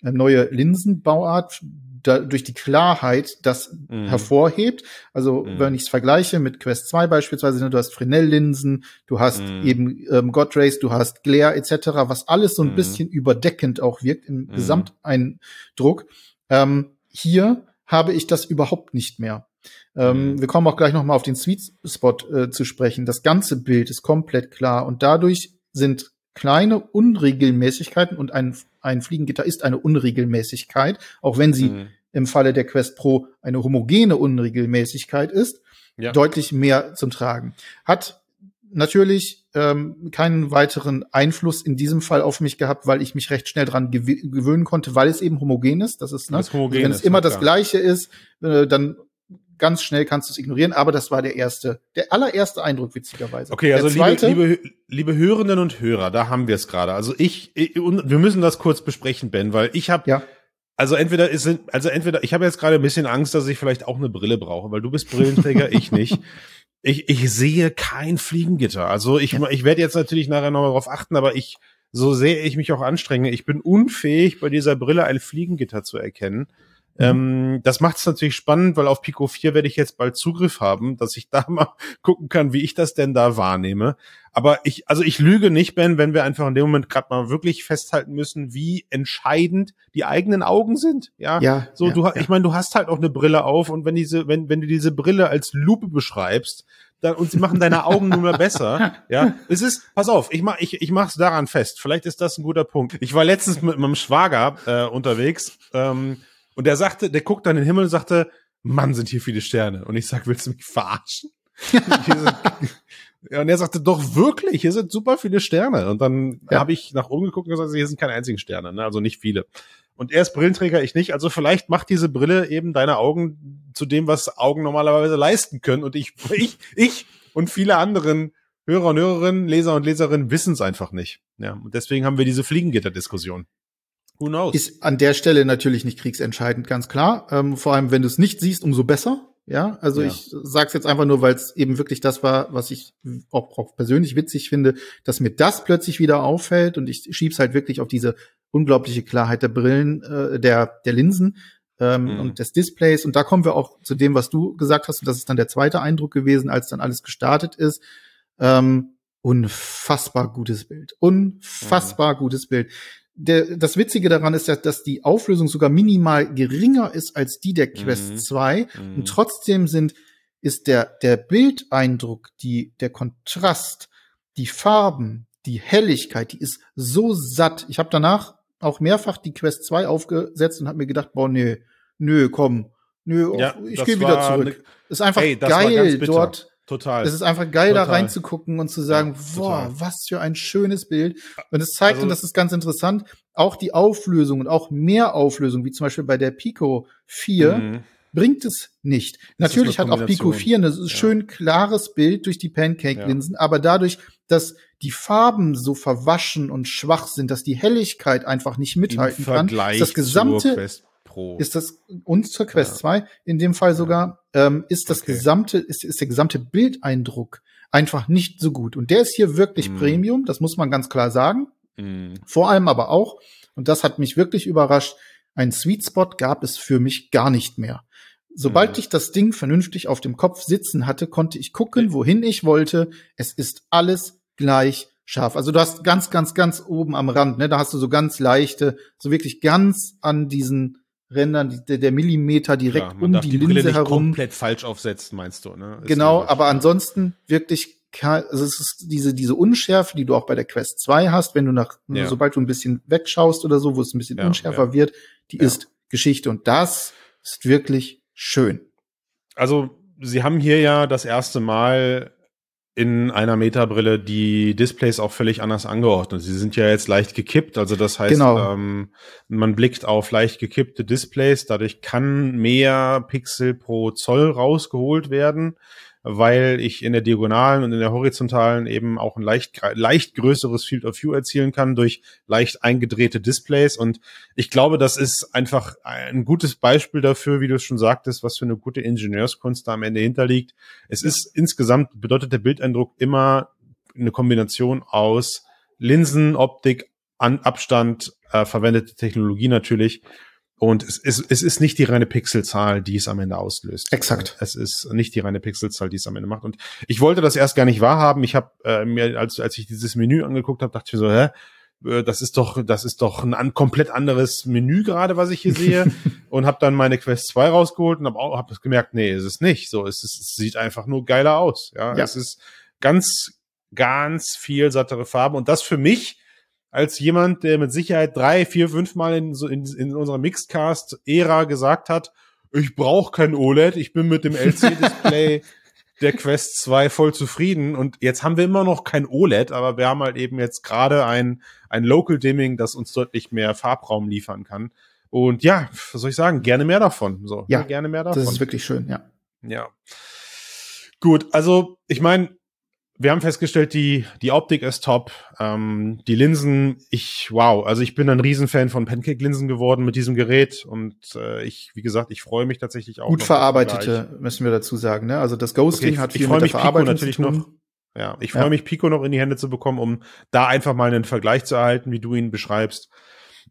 äh, neue Linsenbauart da, durch die Klarheit das mhm. hervorhebt. Also mhm. wenn ich es vergleiche mit Quest 2 beispielsweise, ne, du hast Fresnel-Linsen, du hast mhm. eben ähm, God Rays, du hast Glare etc., was alles so ein mhm. bisschen überdeckend auch wirkt im mhm. Gesamteindruck. Ähm, hier habe ich das überhaupt nicht mehr. Ähm, mhm. wir kommen auch gleich noch mal auf den Sweet Spot äh, zu sprechen. Das ganze Bild ist komplett klar und dadurch sind kleine Unregelmäßigkeiten und ein, ein Fliegengitter ist eine Unregelmäßigkeit, auch wenn sie mhm. im Falle der Quest Pro eine homogene Unregelmäßigkeit ist, ja. deutlich mehr zum Tragen. Hat natürlich ähm, keinen weiteren Einfluss in diesem Fall auf mich gehabt, weil ich mich recht schnell dran gew gewöhnen konnte, weil es eben homogen ist. Das ist, ne? Das homogen wenn es immer das Gleiche ist, äh, dann ganz schnell kannst du es ignorieren, aber das war der erste, der allererste Eindruck, witzigerweise. Okay, also liebe, liebe, liebe Hörenden und Hörer, da haben wir es gerade. Also ich, ich, wir müssen das kurz besprechen, Ben, weil ich habe ja. Also entweder ist also entweder ich habe jetzt gerade ein bisschen Angst, dass ich vielleicht auch eine Brille brauche, weil du bist Brillenträger, ich nicht. Ich, ich sehe kein Fliegengitter. Also ich, ich werde jetzt natürlich nachher nochmal drauf achten, aber ich, so sehr ich mich auch anstrenge, ich bin unfähig, bei dieser Brille ein Fliegengitter zu erkennen. Mhm. Ähm, das macht es natürlich spannend, weil auf Pico 4 werde ich jetzt bald Zugriff haben, dass ich da mal gucken kann, wie ich das denn da wahrnehme. Aber ich, also ich lüge nicht, Ben, wenn wir einfach in dem Moment gerade mal wirklich festhalten müssen, wie entscheidend die eigenen Augen sind. Ja, ja so ja, du, ja. ich meine, du hast halt auch eine Brille auf und wenn diese, wenn wenn du diese Brille als Lupe beschreibst, dann, und sie machen deine Augen nur mehr besser. Ja, es ist, pass auf, ich mach, ich, ich mach's daran fest. Vielleicht ist das ein guter Punkt. Ich war letztens mit meinem Schwager äh, unterwegs. Ähm, und der sagte, der guckt dann in den Himmel und sagte, Mann, sind hier viele Sterne. Und ich sag, willst du mich verarschen? und er sagte, doch wirklich, hier sind super viele Sterne. Und dann ja. habe ich nach oben geguckt und gesagt, hier sind keine einzigen Sterne, ne? also nicht viele. Und er ist Brillenträger, ich nicht. Also vielleicht macht diese Brille eben deine Augen zu dem, was Augen normalerweise leisten können. Und ich, ich, ich und viele anderen Hörer und Hörerinnen, Leser und Leserinnen wissen es einfach nicht. Ja, und deswegen haben wir diese Fliegengitter-Diskussion. Who knows? Ist an der Stelle natürlich nicht kriegsentscheidend, ganz klar. Ähm, vor allem, wenn du es nicht siehst, umso besser. Ja, also ja. ich sag's jetzt einfach nur, weil es eben wirklich das war, was ich auch, auch, persönlich witzig finde, dass mir das plötzlich wieder auffällt und ich schieb's halt wirklich auf diese unglaubliche Klarheit der Brillen, äh, der, der Linsen ähm, mhm. und des Displays. Und da kommen wir auch zu dem, was du gesagt hast, und das ist dann der zweite Eindruck gewesen, als dann alles gestartet ist. Ähm, unfassbar gutes Bild. Unfassbar mhm. gutes Bild der, das Witzige daran ist ja, dass die Auflösung sogar minimal geringer ist als die der Quest mhm. 2 mhm. und trotzdem sind ist der der Bildeindruck, die der Kontrast, die Farben, die Helligkeit, die ist so satt. Ich habe danach auch mehrfach die Quest 2 aufgesetzt und habe mir gedacht, boah, nö, nö, komm, nö, ja, ich gehe wieder zurück. Ne, ist einfach ey, geil dort Total. Es ist einfach geil, Total. da reinzugucken und zu sagen, ja, boah, was für ein schönes Bild. Und es zeigt, also, und das ist ganz interessant, auch die Auflösung und auch mehr Auflösung, wie zum Beispiel bei der Pico 4, mhm. bringt es nicht. Das Natürlich hat auch Pico 4 ein ja. schön klares Bild durch die Pancake-Linsen, ja. aber dadurch, dass die Farben so verwaschen und schwach sind, dass die Helligkeit einfach nicht mithalten kann, ist das gesamte Pro. Ist das und zur Quest ja. 2 in dem Fall sogar ähm, ist das okay. gesamte ist, ist der gesamte Bildeindruck einfach nicht so gut und der ist hier wirklich mm. Premium, das muss man ganz klar sagen. Mm. Vor allem aber auch und das hat mich wirklich überrascht, ein Sweet Spot gab es für mich gar nicht mehr. Sobald mm. ich das Ding vernünftig auf dem Kopf sitzen hatte, konnte ich gucken, wohin ich wollte. Es ist alles gleich scharf. Also du hast ganz, ganz, ganz oben am Rand, ne, da hast du so ganz leichte, so wirklich ganz an diesen Rändern, die, der Millimeter direkt ja, um die, die Linse Brille nicht herum. komplett falsch aufsetzen, meinst du, ne? Ist genau, aber ansonsten wirklich also es ist diese, diese Unschärfe, die du auch bei der Quest 2 hast, wenn du nach, ja. sobald du ein bisschen wegschaust oder so, wo es ein bisschen ja, unschärfer ja. wird, die ist Geschichte. Und das ist wirklich schön. Also, sie haben hier ja das erste Mal in einer Metabrille die Displays auch völlig anders angeordnet. Sie sind ja jetzt leicht gekippt, also das heißt, genau. ähm, man blickt auf leicht gekippte Displays, dadurch kann mehr Pixel pro Zoll rausgeholt werden. Weil ich in der diagonalen und in der horizontalen eben auch ein leicht, leicht größeres Field of View erzielen kann durch leicht eingedrehte Displays. Und ich glaube, das ist einfach ein gutes Beispiel dafür, wie du es schon sagtest, was für eine gute Ingenieurskunst da am Ende hinterliegt. Es ist insgesamt bedeutet der Bildeindruck immer eine Kombination aus Linsen, Optik, An Abstand, äh, verwendete Technologie natürlich und es ist, es ist nicht die reine Pixelzahl, die es am Ende auslöst. Exakt. Es ist nicht die reine Pixelzahl, die es am Ende macht. Und ich wollte das erst gar nicht wahrhaben. Ich habe äh, mir, als, als ich dieses Menü angeguckt habe, dachte ich mir so, hä? Äh, das ist doch, das ist doch ein an, komplett anderes Menü gerade, was ich hier sehe. und habe dann meine Quest 2 rausgeholt und habe auch hab gemerkt, nee, ist es nicht. So, es, ist, es sieht einfach nur geiler aus. Ja? ja, es ist ganz, ganz viel sattere Farben und das für mich als jemand, der mit Sicherheit drei, vier, fünf Mal in, in, in unserer Mixedcast-Ära gesagt hat, ich brauche kein OLED, ich bin mit dem LC-Display der Quest 2 voll zufrieden. Und jetzt haben wir immer noch kein OLED, aber wir haben halt eben jetzt gerade ein, ein Local Dimming, das uns deutlich mehr Farbraum liefern kann. Und ja, was soll ich sagen? Gerne mehr davon. So, ja, gerne mehr davon. Das ist wirklich schön, ja. Ja. Gut, also ich meine, wir haben festgestellt, die, die Optik ist top. Ähm, die Linsen, ich, wow, also ich bin ein Riesenfan von Pancake-Linsen geworden mit diesem Gerät und äh, ich, wie gesagt, ich freue mich tatsächlich auch. Gut verarbeitete, müssen wir dazu sagen, ne? Also das Ghosting okay, hat viel ich mit der Verarbeitung natürlich zu tun. noch. Ja, ich freue ja. mich, Pico noch in die Hände zu bekommen, um da einfach mal einen Vergleich zu erhalten, wie du ihn beschreibst.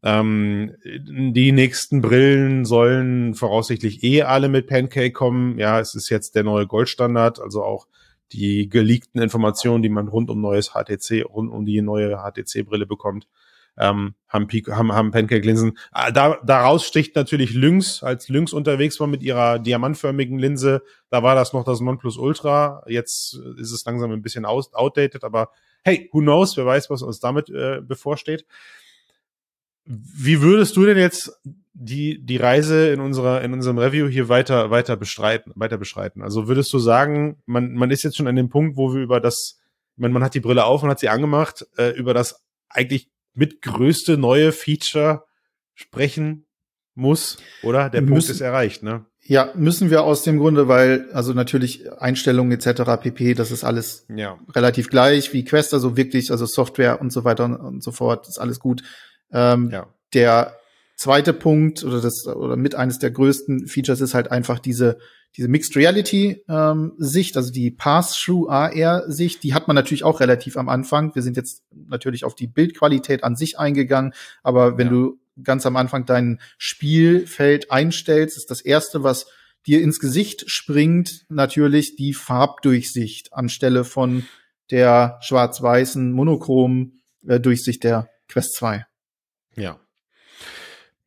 Ähm, die nächsten Brillen sollen voraussichtlich eh alle mit Pancake kommen. Ja, es ist jetzt der neue Goldstandard, also auch die geleakten Informationen, die man rund um neues HTC, rund um die neue HTC-Brille bekommt, ähm, haben, haben, haben Pancake-Linsen. Ah, da, daraus sticht natürlich Lynx, als Lynx unterwegs war mit ihrer diamantförmigen Linse. Da war das noch das Nonplusultra. Jetzt ist es langsam ein bisschen aus, outdated, aber hey, who knows? Wer weiß, was uns damit äh, bevorsteht. Wie würdest du denn jetzt die, die Reise in unserer, in unserem Review hier weiter, weiter bestreiten, weiter beschreiten? Also würdest du sagen, man, man ist jetzt schon an dem Punkt, wo wir über das, man, man hat die Brille auf und hat sie angemacht, äh, über das eigentlich mit größte neue Feature sprechen muss, oder? Der müssen, Punkt ist erreicht, ne? Ja, müssen wir aus dem Grunde, weil also natürlich Einstellungen etc. pp, das ist alles ja. relativ gleich wie Quest, also wirklich, also Software und so weiter und so fort, ist alles gut. Ähm, ja. Der zweite Punkt oder das oder mit eines der größten Features ist halt einfach diese diese Mixed Reality ähm, Sicht, also die Pass-Through AR Sicht, die hat man natürlich auch relativ am Anfang. Wir sind jetzt natürlich auf die Bildqualität an sich eingegangen, aber wenn ja. du ganz am Anfang dein Spielfeld einstellst, ist das erste, was dir ins Gesicht springt, natürlich die Farbdurchsicht anstelle von der schwarz-weißen monochrom äh, Durchsicht der Quest 2. Ja.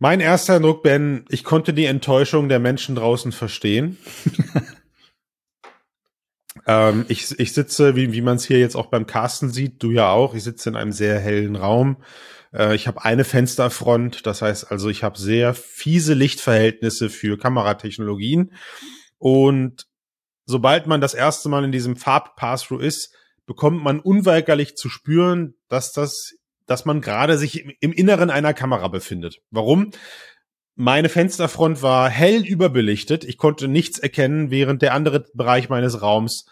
Mein erster Eindruck, Ben, ich konnte die Enttäuschung der Menschen draußen verstehen. ähm, ich, ich sitze, wie, wie man es hier jetzt auch beim Casten sieht, du ja auch, ich sitze in einem sehr hellen Raum. Äh, ich habe eine Fensterfront, das heißt also, ich habe sehr fiese Lichtverhältnisse für Kameratechnologien. Und sobald man das erste Mal in diesem Farb-Pass-Through ist, bekommt man unweigerlich zu spüren, dass das dass man gerade sich im Inneren einer Kamera befindet. Warum? Meine Fensterfront war hell überbelichtet. Ich konnte nichts erkennen, während der andere Bereich meines Raums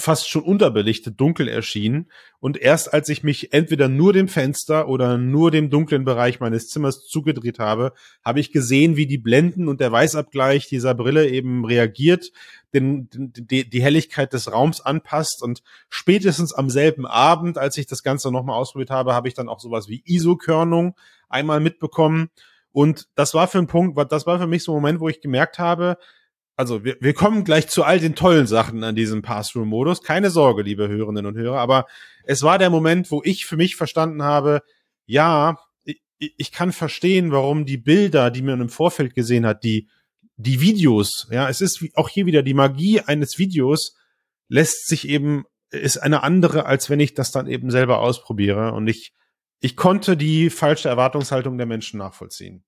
fast schon unterbelichtet dunkel erschien. Und erst als ich mich entweder nur dem Fenster oder nur dem dunklen Bereich meines Zimmers zugedreht habe, habe ich gesehen, wie die Blenden und der Weißabgleich dieser Brille eben reagiert, den, die, die Helligkeit des Raums anpasst. Und spätestens am selben Abend, als ich das Ganze nochmal ausprobiert habe, habe ich dann auch sowas wie ISO-Körnung einmal mitbekommen. Und das war für ein Punkt, das war für mich so ein Moment, wo ich gemerkt habe, also wir, wir kommen gleich zu all den tollen Sachen an diesem Pass-Through-Modus. Keine Sorge, liebe Hörerinnen und Hörer, aber es war der Moment, wo ich für mich verstanden habe, ja, ich, ich kann verstehen, warum die Bilder, die man im Vorfeld gesehen hat, die, die Videos, ja, es ist auch hier wieder die Magie eines Videos lässt sich eben, ist eine andere, als wenn ich das dann eben selber ausprobiere. Und ich, ich konnte die falsche Erwartungshaltung der Menschen nachvollziehen.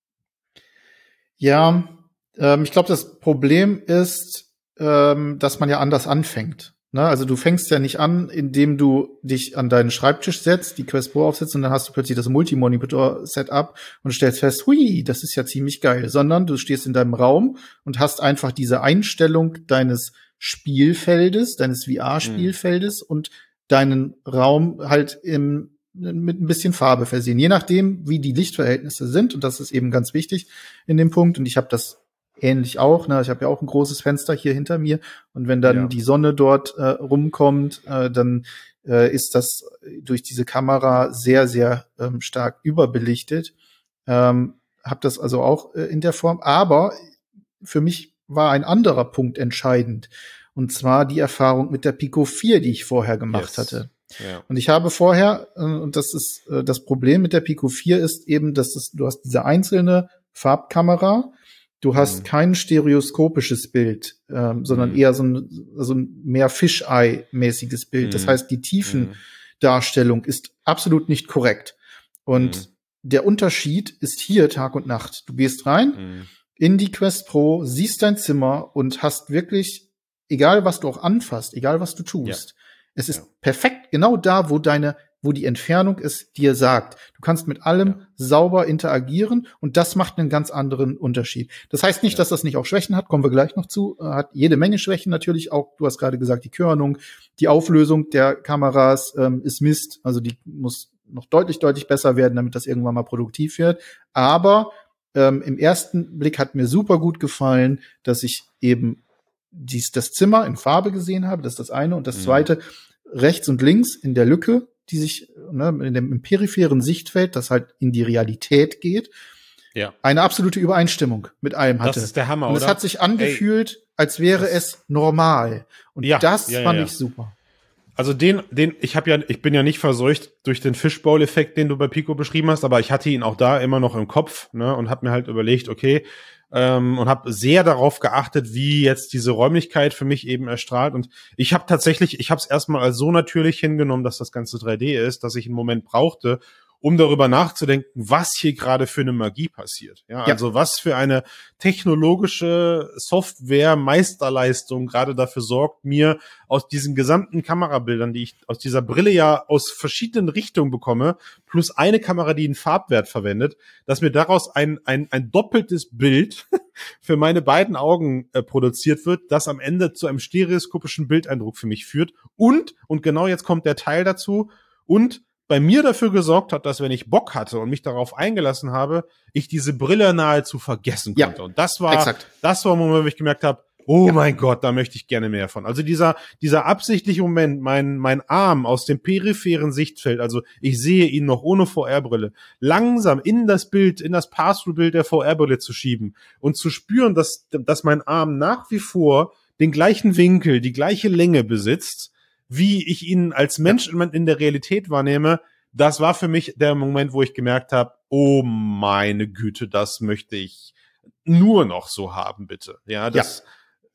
Ja, ähm, ich glaube, das Problem ist, ähm, dass man ja anders anfängt. Ne? Also du fängst ja nicht an, indem du dich an deinen Schreibtisch setzt, die Quest Pro aufsetzt und dann hast du plötzlich das Multimonitor-Setup und stellst fest, hui, das ist ja ziemlich geil, sondern du stehst in deinem Raum und hast einfach diese Einstellung deines Spielfeldes, deines VR-Spielfeldes mhm. und deinen Raum halt im, mit ein bisschen Farbe versehen. Je nachdem, wie die Lichtverhältnisse sind, und das ist eben ganz wichtig in dem Punkt, und ich habe das ähnlich auch. Ne? Ich habe ja auch ein großes Fenster hier hinter mir und wenn dann ja. die Sonne dort äh, rumkommt, äh, dann äh, ist das durch diese Kamera sehr, sehr ähm, stark überbelichtet. Ähm, habe das also auch äh, in der Form. Aber für mich war ein anderer Punkt entscheidend. Und zwar die Erfahrung mit der Pico 4, die ich vorher gemacht yes. hatte. Ja. Und ich habe vorher, äh, und das ist äh, das Problem mit der Pico 4 ist eben, dass es, du hast diese einzelne Farbkamera, du hast mhm. kein stereoskopisches Bild, ähm, sondern mhm. eher so ein, so ein mehr Fisheye-mäßiges Bild. Mhm. Das heißt, die Tiefendarstellung ist absolut nicht korrekt. Und mhm der Unterschied ist hier Tag und Nacht. Du gehst rein mhm. in die Quest Pro, siehst dein Zimmer und hast wirklich, egal was du auch anfasst, egal was du tust, ja. es ist ja. perfekt genau da, wo deine, wo die Entfernung es dir sagt. Du kannst mit allem ja. sauber interagieren und das macht einen ganz anderen Unterschied. Das heißt nicht, dass das nicht auch Schwächen hat, kommen wir gleich noch zu, äh, hat jede Menge Schwächen natürlich auch, du hast gerade gesagt, die Körnung, die Auflösung der Kameras ähm, ist Mist, also die muss noch deutlich, deutlich besser werden, damit das irgendwann mal produktiv wird. Aber ähm, im ersten Blick hat mir super gut gefallen, dass ich eben dies, das Zimmer in Farbe gesehen habe. Das ist das eine. Und das mhm. zweite, rechts und links in der Lücke, die sich ne, in dem peripheren Sichtfeld, das halt in die Realität geht, ja. eine absolute Übereinstimmung mit allem hatte. Das ist der Hammer, Und es hat sich angefühlt, Ey, als wäre es normal. Und ja, das ja, fand ich super. Also den, den, ich habe ja, ich bin ja nicht verseucht durch den Fishbowl-Effekt, den du bei Pico beschrieben hast, aber ich hatte ihn auch da immer noch im Kopf, ne, und habe mir halt überlegt, okay, ähm, und habe sehr darauf geachtet, wie jetzt diese Räumlichkeit für mich eben erstrahlt. Und ich habe tatsächlich, ich habe es erstmal als so natürlich hingenommen, dass das Ganze 3D ist, dass ich einen Moment brauchte, um darüber nachzudenken, was hier gerade für eine Magie passiert. Ja, ja. also was für eine technologische Software-Meisterleistung gerade dafür sorgt, mir aus diesen gesamten Kamerabildern, die ich aus dieser Brille ja aus verschiedenen Richtungen bekomme, plus eine Kamera, die einen Farbwert verwendet, dass mir daraus ein, ein, ein doppeltes Bild für meine beiden Augen äh, produziert wird, das am Ende zu einem stereoskopischen Bildeindruck für mich führt. Und, und genau jetzt kommt der Teil dazu, und bei mir dafür gesorgt hat, dass wenn ich Bock hatte und mich darauf eingelassen habe, ich diese Brille nahezu vergessen konnte. Ja, und das war, exakt. das war ein Moment, wo ich gemerkt habe, oh ja. mein Gott, da möchte ich gerne mehr von. Also dieser, dieser absichtliche Moment, mein, mein Arm aus dem peripheren Sichtfeld, also ich sehe ihn noch ohne VR-Brille, langsam in das Bild, in das Pass-Through-Bild der VR-Brille zu schieben und zu spüren, dass, dass mein Arm nach wie vor den gleichen Winkel, die gleiche Länge besitzt, wie ich ihn als Mensch in der Realität wahrnehme, das war für mich der Moment, wo ich gemerkt habe, oh meine Güte, das möchte ich nur noch so haben, bitte. Ja, das, ja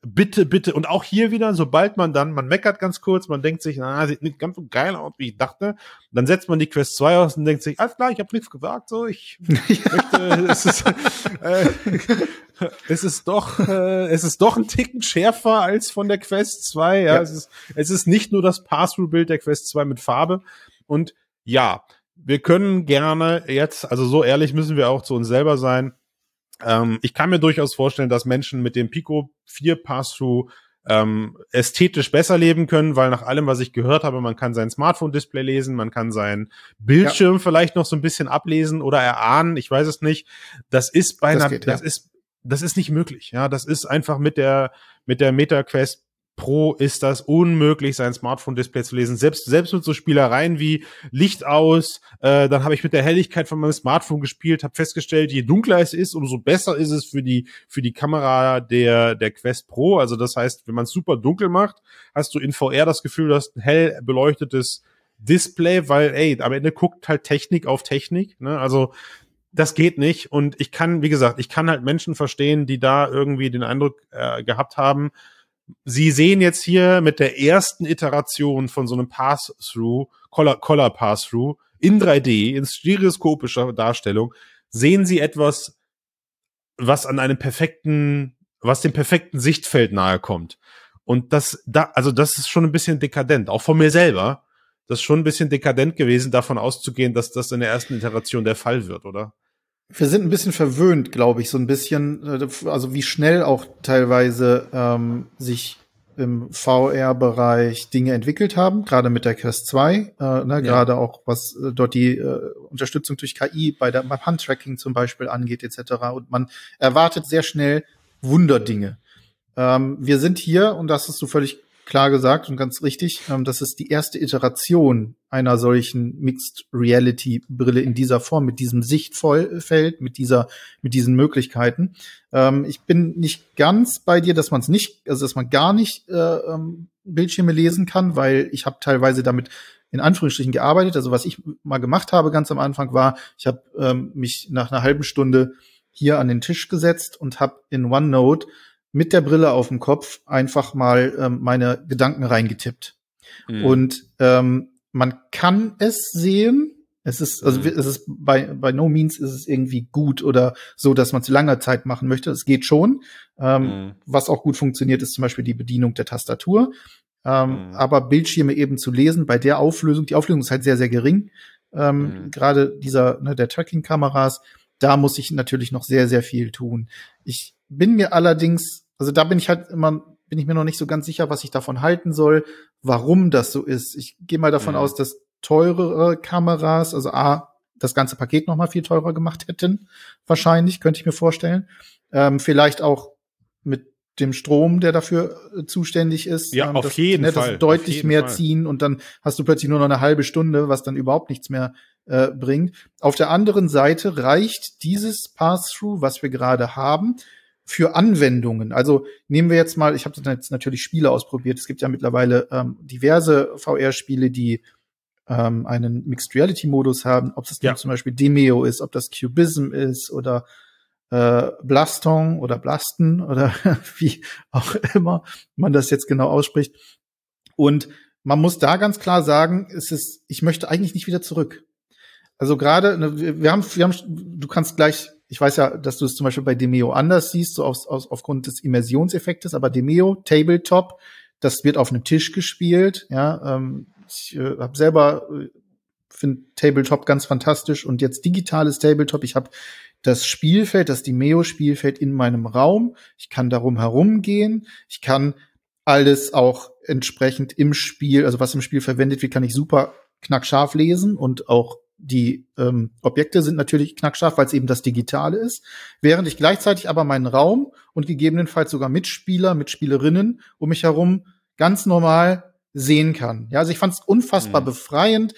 bitte, bitte. Und auch hier wieder, sobald man dann, man meckert ganz kurz, man denkt sich, na, sieht nicht ganz so geil aus, wie ich dachte. Dann setzt man die Quest 2 aus und denkt sich, alles klar, ich habe nichts gesagt, so, ich möchte, es ist, äh, es ist doch, äh, es ist doch ein Ticken schärfer als von der Quest 2. Ja, ja. Es, ist, es ist nicht nur das Pass-Through-Bild der Quest 2 mit Farbe. Und ja, wir können gerne jetzt, also so ehrlich müssen wir auch zu uns selber sein, ähm, ich kann mir durchaus vorstellen, dass Menschen mit dem Pico 4 Pass-Through ähm, ästhetisch besser leben können, weil nach allem, was ich gehört habe, man kann sein Smartphone-Display lesen, man kann sein Bildschirm ja. vielleicht noch so ein bisschen ablesen oder erahnen, ich weiß es nicht. Das ist bei das einer, geht, das ja. ist, das ist nicht möglich. Ja, das ist einfach mit der, mit der MetaQuest Pro ist das unmöglich, sein Smartphone-Display zu lesen. Selbst, selbst mit so Spielereien wie Licht aus, äh, dann habe ich mit der Helligkeit von meinem Smartphone gespielt, habe festgestellt, je dunkler es ist, umso besser ist es für die, für die Kamera der, der Quest Pro. Also das heißt, wenn man es super dunkel macht, hast du in VR das Gefühl, du hast ein hell beleuchtetes Display, weil, ey, am Ende guckt halt Technik auf Technik. Ne? Also das geht nicht. Und ich kann, wie gesagt, ich kann halt Menschen verstehen, die da irgendwie den Eindruck äh, gehabt haben, Sie sehen jetzt hier mit der ersten Iteration von so einem Pass-Through, Color, Color Pass-Through in 3D, in stereoskopischer Darstellung, sehen Sie etwas, was an einem perfekten, was dem perfekten Sichtfeld nahe kommt. Und das, da, also das ist schon ein bisschen dekadent, auch von mir selber. Das ist schon ein bisschen dekadent gewesen, davon auszugehen, dass das in der ersten Iteration der Fall wird, oder? Wir sind ein bisschen verwöhnt, glaube ich, so ein bisschen, äh, also wie schnell auch teilweise ähm, sich im VR-Bereich Dinge entwickelt haben, gerade mit der Quest 2, äh, ne, ja. gerade auch was äh, dort die äh, Unterstützung durch KI bei der beim Handtracking zum Beispiel angeht etc. Und man erwartet sehr schnell Wunderdinge. Ähm, wir sind hier und das hast du völlig klar gesagt und ganz richtig, ähm, das ist die erste Iteration einer solchen Mixed Reality Brille in dieser Form, mit diesem Sichtfeld, mit dieser, mit diesen Möglichkeiten. Ähm, ich bin nicht ganz bei dir, dass man es nicht, also dass man gar nicht äh, ähm, Bildschirme lesen kann, weil ich habe teilweise damit in Anführungsstrichen gearbeitet. Also was ich mal gemacht habe ganz am Anfang war, ich habe ähm, mich nach einer halben Stunde hier an den Tisch gesetzt und habe in OneNote mit der Brille auf dem Kopf einfach mal ähm, meine Gedanken reingetippt. Mhm. Und ähm, man kann es sehen. Es ist, also mhm. es ist bei, bei no means ist es irgendwie gut oder so, dass man es lange Zeit machen möchte. Es geht schon. Ähm, mhm. Was auch gut funktioniert, ist zum Beispiel die Bedienung der Tastatur. Ähm, mhm. Aber Bildschirme eben zu lesen bei der Auflösung, die Auflösung ist halt sehr, sehr gering. Ähm, mhm. Gerade dieser, ne, der Tracking-Kameras, da muss ich natürlich noch sehr, sehr viel tun. Ich bin mir allerdings, also da bin ich halt immer, bin ich mir noch nicht so ganz sicher, was ich davon halten soll, warum das so ist. Ich gehe mal davon mhm. aus, dass teurere Kameras, also A, das ganze Paket noch mal viel teurer gemacht hätten. Wahrscheinlich, könnte ich mir vorstellen. Ähm, vielleicht auch mit dem Strom, der dafür äh, zuständig ist. Ja, ähm, auf jeden ne, Fall. deutlich mehr Fall. ziehen und dann hast du plötzlich nur noch eine halbe Stunde, was dann überhaupt nichts mehr äh, bringt. Auf der anderen Seite reicht dieses Pass-Through, was wir gerade haben, für Anwendungen. Also nehmen wir jetzt mal, ich habe jetzt natürlich Spiele ausprobiert. Es gibt ja mittlerweile ähm, diverse VR-Spiele, die ähm, einen Mixed Reality Modus haben, ob das ja. zum Beispiel Demeo ist, ob das Cubism ist oder äh, Blaston oder Blasten oder wie auch immer man das jetzt genau ausspricht. Und man muss da ganz klar sagen, es ist, ich möchte eigentlich nicht wieder zurück. Also gerade, ne, wir haben, wir haben, du kannst gleich, ich weiß ja, dass du es zum Beispiel bei Demeo anders siehst, so aus, aus, aufgrund des Immersionseffektes, aber Demeo, Tabletop, das wird auf einem Tisch gespielt, ja, ähm, ich äh, habe selber äh, finde Tabletop ganz fantastisch und jetzt digitales Tabletop. Ich habe das Spielfeld, das Dimeo-Spielfeld in meinem Raum. Ich kann darum herumgehen. Ich kann alles auch entsprechend im Spiel, also was im Spiel verwendet wird, kann ich super knackscharf lesen und auch die ähm, Objekte sind natürlich knackscharf, weil es eben das Digitale ist, während ich gleichzeitig aber meinen Raum und gegebenenfalls sogar Mitspieler, Mitspielerinnen um mich herum ganz normal sehen kann. Ja, also ich fand es unfassbar mhm. befreiend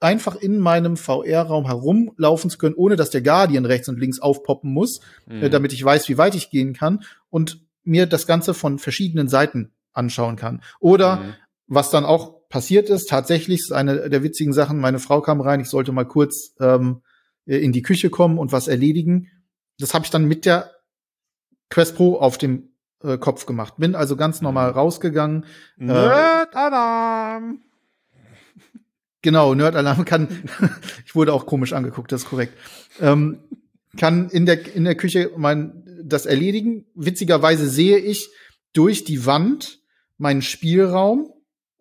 einfach in meinem VR-Raum herumlaufen zu können, ohne dass der Guardian rechts und links aufpoppen muss, äh, mhm. äh, damit ich weiß, wie weit ich gehen kann und mir das Ganze von verschiedenen Seiten anschauen kann. Oder mhm. was dann auch passiert ist, tatsächlich ist eine der witzigen Sachen, meine Frau kam rein, ich sollte mal kurz ähm, äh, in die Küche kommen und was erledigen. Das habe ich dann mit der Quest Pro auf dem äh, Kopf gemacht. Bin also ganz normal mhm. rausgegangen. Nerd-Alarm! Äh, Genau, Nerd-Alarm kann, ich wurde auch komisch angeguckt, das ist korrekt. Ähm, kann in der, in der Küche mein, das erledigen. Witzigerweise sehe ich durch die Wand meinen Spielraum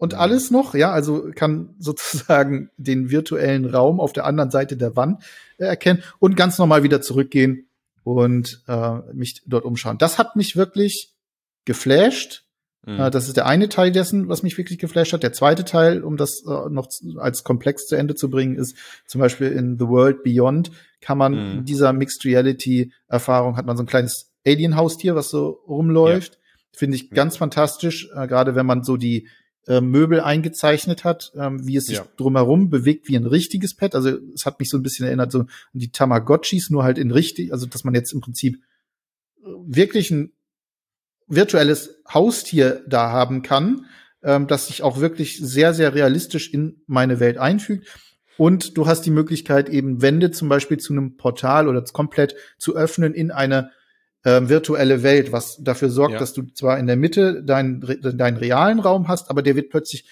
und alles noch, ja, also kann sozusagen den virtuellen Raum auf der anderen Seite der Wand äh, erkennen und ganz normal wieder zurückgehen und äh, mich dort umschauen. Das hat mich wirklich geflasht Mhm. Äh, das ist der eine Teil dessen, was mich wirklich geflasht hat. Der zweite Teil, um das äh, noch als Komplex zu Ende zu bringen, ist zum Beispiel in The World Beyond kann man mhm. in dieser Mixed Reality Erfahrung hat man so ein kleines Alien Haustier, was so rumläuft. Ja. Finde ich ganz fantastisch, äh, gerade wenn man so die äh, Möbel eingezeichnet hat, ähm, wie es sich ja. drumherum bewegt wie ein richtiges Pet. Also es hat mich so ein bisschen erinnert so an die Tamagotchis, nur halt in richtig, also dass man jetzt im Prinzip äh, wirklich ein virtuelles Haustier da haben kann, ähm, das sich auch wirklich sehr, sehr realistisch in meine Welt einfügt. Und du hast die Möglichkeit, eben Wände zum Beispiel zu einem Portal oder komplett zu öffnen in eine äh, virtuelle Welt, was dafür sorgt, ja. dass du zwar in der Mitte deinen, deinen realen Raum hast, aber der wird plötzlich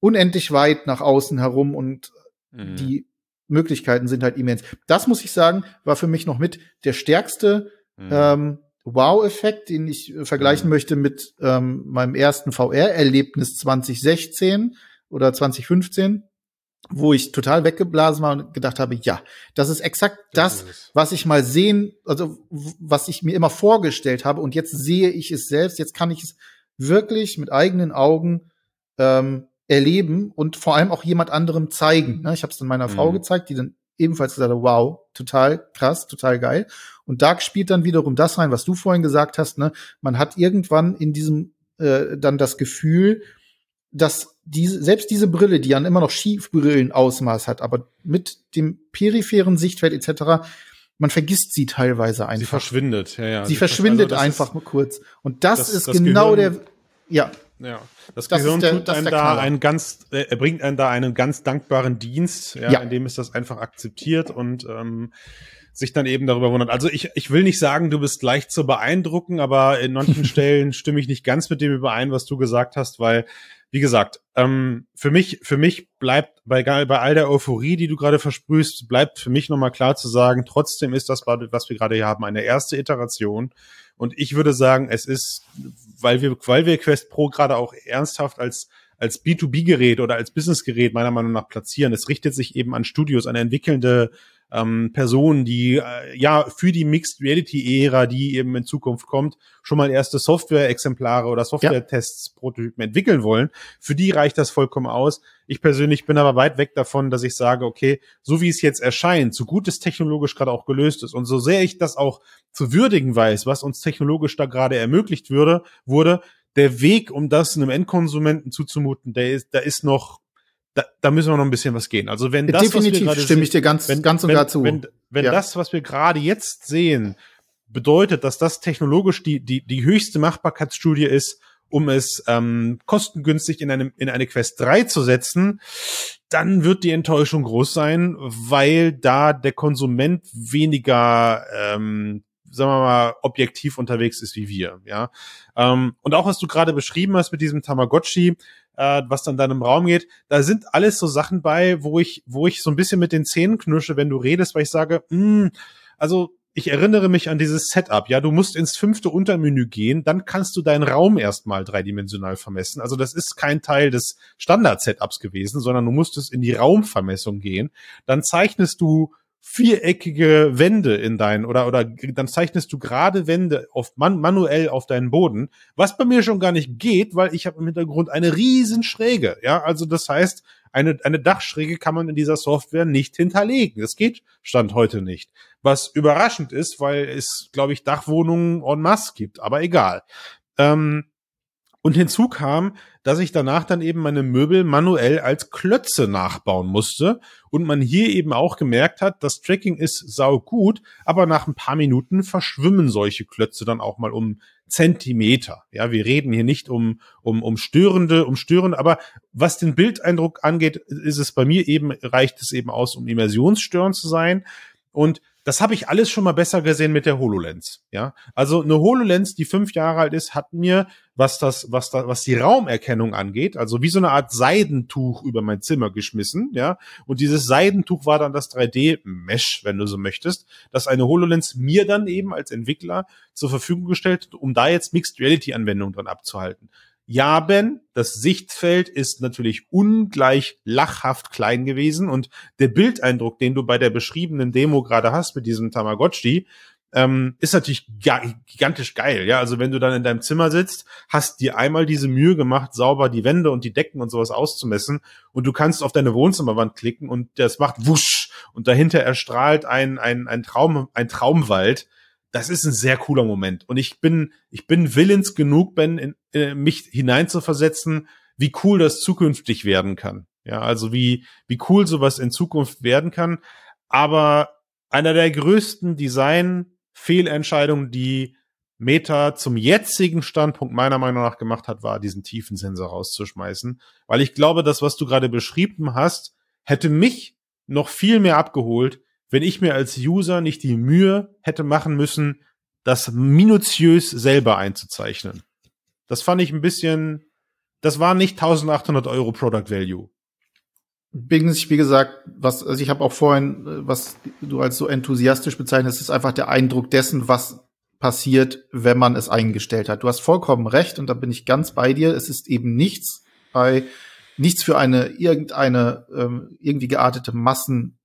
unendlich weit nach außen herum und mhm. die Möglichkeiten sind halt immens. Das muss ich sagen, war für mich noch mit der stärkste mhm. ähm, Wow-Effekt, den ich äh, vergleichen mhm. möchte mit ähm, meinem ersten VR-Erlebnis 2016 oder 2015, wo ich total weggeblasen war und gedacht habe, ja, das ist exakt das, was ich mal sehen, also was ich mir immer vorgestellt habe und jetzt sehe ich es selbst, jetzt kann ich es wirklich mit eigenen Augen ähm, erleben und vor allem auch jemand anderem zeigen. Ne? Ich habe es dann meiner mhm. Frau gezeigt, die dann ebenfalls gesagt hat, wow, total krass, total geil. Und da spielt dann wiederum das rein, was du vorhin gesagt hast. Ne? Man hat irgendwann in diesem äh, dann das Gefühl, dass diese, selbst diese Brille, die dann immer noch Schiefbrillen-Ausmaß hat, aber mit dem peripheren Sichtfeld etc., man vergisst sie teilweise einfach. Sie verschwindet, ja, ja. Sie, sie verschwindet also einfach ist, kurz. Und das, das ist das genau Gehirn, der, ja. Ja, das, das Gehirn der, tut einem da einen ganz, äh, er bringt einem da einen ganz dankbaren Dienst, ja, ja. in dem es das einfach akzeptiert und ähm, sich dann eben darüber wundert. Also ich, ich will nicht sagen, du bist leicht zu beeindrucken, aber in manchen Stellen stimme ich nicht ganz mit dem überein, was du gesagt hast, weil wie gesagt, ähm, für mich, für mich bleibt bei, bei all der Euphorie, die du gerade versprühst, bleibt für mich nochmal klar zu sagen, trotzdem ist das, was wir gerade hier haben, eine erste Iteration. Und ich würde sagen, es ist, weil wir, weil wir Quest Pro gerade auch ernsthaft als als B2B-Gerät oder als Business-Gerät meiner Meinung nach platzieren. Es richtet sich eben an Studios, an entwickelnde ähm, Personen, die äh, ja für die Mixed Reality Ära, die eben in Zukunft kommt, schon mal erste Software-Exemplare oder Software-Tests. Prototypen entwickeln wollen. Für die reicht das vollkommen aus. Ich persönlich bin aber weit weg davon, dass ich sage, okay, so wie es jetzt erscheint, so gut es technologisch gerade auch gelöst ist und so sehr ich das auch zu würdigen weiß, was uns technologisch da gerade ermöglicht würde, wurde, der Weg, um das einem Endkonsumenten zuzumuten, der ist, da ist noch da, da müssen wir noch ein bisschen was gehen. Also wenn das, Definitiv was wir stimme ich dir ganz, wenn, ganz und gar zu. Wenn, wenn ja. das, was wir gerade jetzt sehen, bedeutet, dass das technologisch die, die, die höchste Machbarkeitsstudie ist, um es ähm, kostengünstig in, einem, in eine Quest 3 zu setzen, dann wird die Enttäuschung groß sein, weil da der Konsument weniger ähm, sagen wir mal, objektiv unterwegs ist wie wir, ja. Ähm, und auch was du gerade beschrieben hast mit diesem Tamagotchi, äh, was dann dann im Raum geht. Da sind alles so Sachen bei, wo ich, wo ich so ein bisschen mit den Zähnen knusche, wenn du redest, weil ich sage, mh, hm, also ich erinnere mich an dieses Setup. Ja, du musst ins fünfte Untermenü gehen, dann kannst du deinen Raum erstmal dreidimensional vermessen. Also das ist kein Teil des Standard-Setups gewesen, sondern du musstest in die Raumvermessung gehen. Dann zeichnest du viereckige Wände in deinen oder oder dann zeichnest du gerade Wände auf man, manuell auf deinen Boden, was bei mir schon gar nicht geht, weil ich habe im Hintergrund eine riesen Schräge, ja, also das heißt, eine eine Dachschräge kann man in dieser Software nicht hinterlegen. Das geht stand heute nicht. Was überraschend ist, weil es glaube ich Dachwohnungen en masse gibt, aber egal. Ähm, und hinzu kam, dass ich danach dann eben meine Möbel manuell als Klötze nachbauen musste und man hier eben auch gemerkt hat, das Tracking ist sau gut, aber nach ein paar Minuten verschwimmen solche Klötze dann auch mal um Zentimeter. Ja, wir reden hier nicht um, um, um störende, um störende, aber was den Bildeindruck angeht, ist es bei mir eben, reicht es eben aus, um immersionsstörend zu sein. Und das habe ich alles schon mal besser gesehen mit der HoloLens. Ja, also eine HoloLens, die fünf Jahre alt ist, hat mir, was das, was da, was die Raumerkennung angeht, also wie so eine Art Seidentuch über mein Zimmer geschmissen. Ja, und dieses Seidentuch war dann das 3D-Mesh, wenn du so möchtest, das eine HoloLens mir dann eben als Entwickler zur Verfügung gestellt, um da jetzt Mixed Reality Anwendungen dran abzuhalten. Ja, Ben, das Sichtfeld ist natürlich ungleich lachhaft klein gewesen und der Bildeindruck, den du bei der beschriebenen Demo gerade hast mit diesem Tamagotchi, ähm, ist natürlich gigantisch geil. Ja, also wenn du dann in deinem Zimmer sitzt, hast dir einmal diese Mühe gemacht, sauber die Wände und die Decken und sowas auszumessen und du kannst auf deine Wohnzimmerwand klicken und das macht wusch und dahinter erstrahlt ein, ein, ein Traum, ein Traumwald das ist ein sehr cooler Moment. Und ich bin, ich bin willens genug, Ben, in, in äh, mich hineinzuversetzen, wie cool das zukünftig werden kann. Ja, also wie, wie cool sowas in Zukunft werden kann. Aber einer der größten Design-Fehlentscheidungen, die Meta zum jetzigen Standpunkt meiner Meinung nach gemacht hat, war, diesen Tiefensensor rauszuschmeißen. Weil ich glaube, das, was du gerade beschrieben hast, hätte mich noch viel mehr abgeholt, wenn ich mir als User nicht die Mühe hätte machen müssen, das minutiös selber einzuzeichnen. Das fand ich ein bisschen, das war nicht 1800 Euro Product Value. Wie gesagt, was, also ich habe auch vorhin, was du als so enthusiastisch bezeichnest, ist einfach der Eindruck dessen, was passiert, wenn man es eingestellt hat. Du hast vollkommen recht und da bin ich ganz bei dir. Es ist eben nichts bei, nichts für eine irgendeine ähm, irgendwie geartete Massen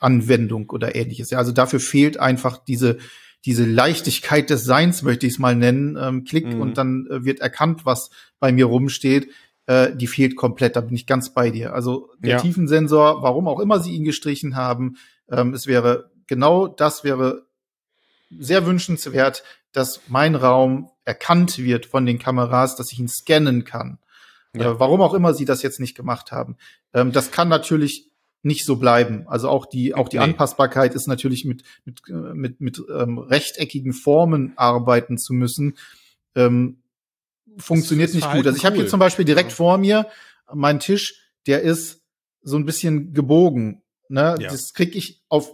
Anwendung oder ähnliches. Ja, also dafür fehlt einfach diese, diese Leichtigkeit des Seins, möchte ich es mal nennen, ähm, klickt mhm. und dann äh, wird erkannt, was bei mir rumsteht, äh, die fehlt komplett. Da bin ich ganz bei dir. Also der ja. Tiefensensor, warum auch immer sie ihn gestrichen haben, ähm, es wäre genau das wäre sehr wünschenswert, dass mein Raum erkannt wird von den Kameras, dass ich ihn scannen kann. Ja. Äh, warum auch immer sie das jetzt nicht gemacht haben. Ähm, das kann natürlich nicht so bleiben. Also auch die auch die nee. Anpassbarkeit ist natürlich mit mit äh, mit mit ähm, rechteckigen Formen arbeiten zu müssen. Ähm, funktioniert nicht gut. Also ich cool. habe hier zum Beispiel direkt ja. vor mir meinen Tisch, der ist so ein bisschen gebogen. Ne? Ja. Das krieg ich auf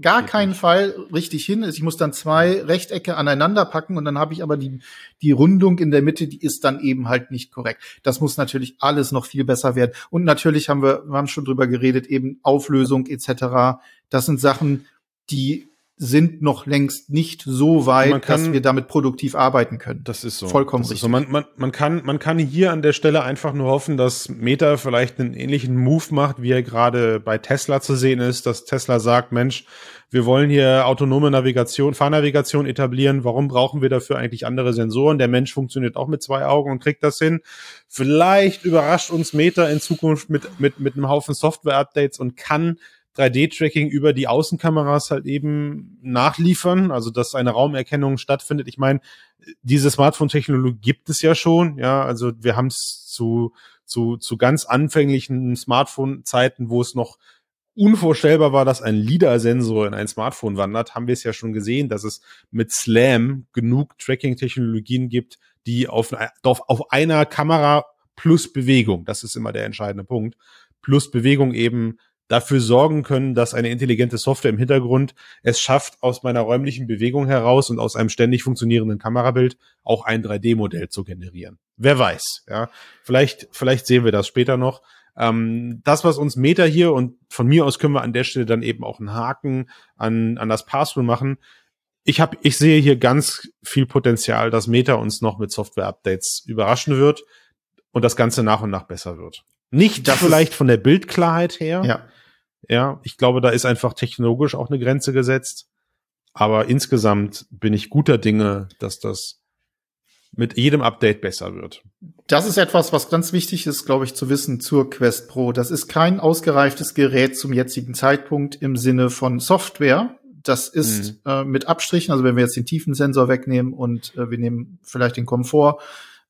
gar keinen Fall richtig hin. Ich muss dann zwei Rechtecke aneinander packen und dann habe ich aber die, die Rundung in der Mitte, die ist dann eben halt nicht korrekt. Das muss natürlich alles noch viel besser werden. Und natürlich haben wir, wir haben schon drüber geredet, eben Auflösung etc. Das sind Sachen, die sind noch längst nicht so weit, kann, dass wir damit produktiv arbeiten können. Das ist so. Vollkommen richtig. So. Man, man, man, kann, man kann hier an der Stelle einfach nur hoffen, dass Meta vielleicht einen ähnlichen Move macht, wie er gerade bei Tesla zu sehen ist, dass Tesla sagt, Mensch, wir wollen hier autonome Navigation, Fahrnavigation etablieren. Warum brauchen wir dafür eigentlich andere Sensoren? Der Mensch funktioniert auch mit zwei Augen und kriegt das hin. Vielleicht überrascht uns Meta in Zukunft mit, mit, mit einem Haufen Software-Updates und kann 3D-Tracking über die Außenkameras halt eben nachliefern, also dass eine Raumerkennung stattfindet. Ich meine, diese Smartphone-Technologie gibt es ja schon, ja, also wir haben es zu, zu, zu ganz anfänglichen Smartphone-Zeiten, wo es noch unvorstellbar war, dass ein LIDAR-Sensor in ein Smartphone wandert, haben wir es ja schon gesehen, dass es mit SLAM genug Tracking-Technologien gibt, die auf, auf, auf einer Kamera plus Bewegung, das ist immer der entscheidende Punkt, plus Bewegung eben dafür sorgen können, dass eine intelligente Software im Hintergrund es schafft, aus meiner räumlichen Bewegung heraus und aus einem ständig funktionierenden Kamerabild auch ein 3D-Modell zu generieren. Wer weiß, ja. Vielleicht, vielleicht sehen wir das später noch. Ähm, das, was uns Meta hier und von mir aus können wir an der Stelle dann eben auch einen Haken an, an das Passthrough machen. Ich habe, ich sehe hier ganz viel Potenzial, dass Meta uns noch mit Software-Updates überraschen wird und das Ganze nach und nach besser wird. Nicht das vielleicht von der Bildklarheit her. Ja. Ja, ich glaube, da ist einfach technologisch auch eine Grenze gesetzt. Aber insgesamt bin ich guter Dinge, dass das mit jedem Update besser wird. Das ist etwas, was ganz wichtig ist, glaube ich, zu wissen zur Quest Pro. Das ist kein ausgereiftes Gerät zum jetzigen Zeitpunkt im Sinne von Software. Das ist mhm. äh, mit Abstrichen, also wenn wir jetzt den Tiefensensor wegnehmen und äh, wir nehmen vielleicht den Komfort,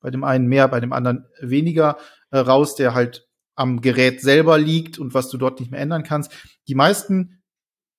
bei dem einen mehr, bei dem anderen weniger äh, raus, der halt am Gerät selber liegt und was du dort nicht mehr ändern kannst. Die meisten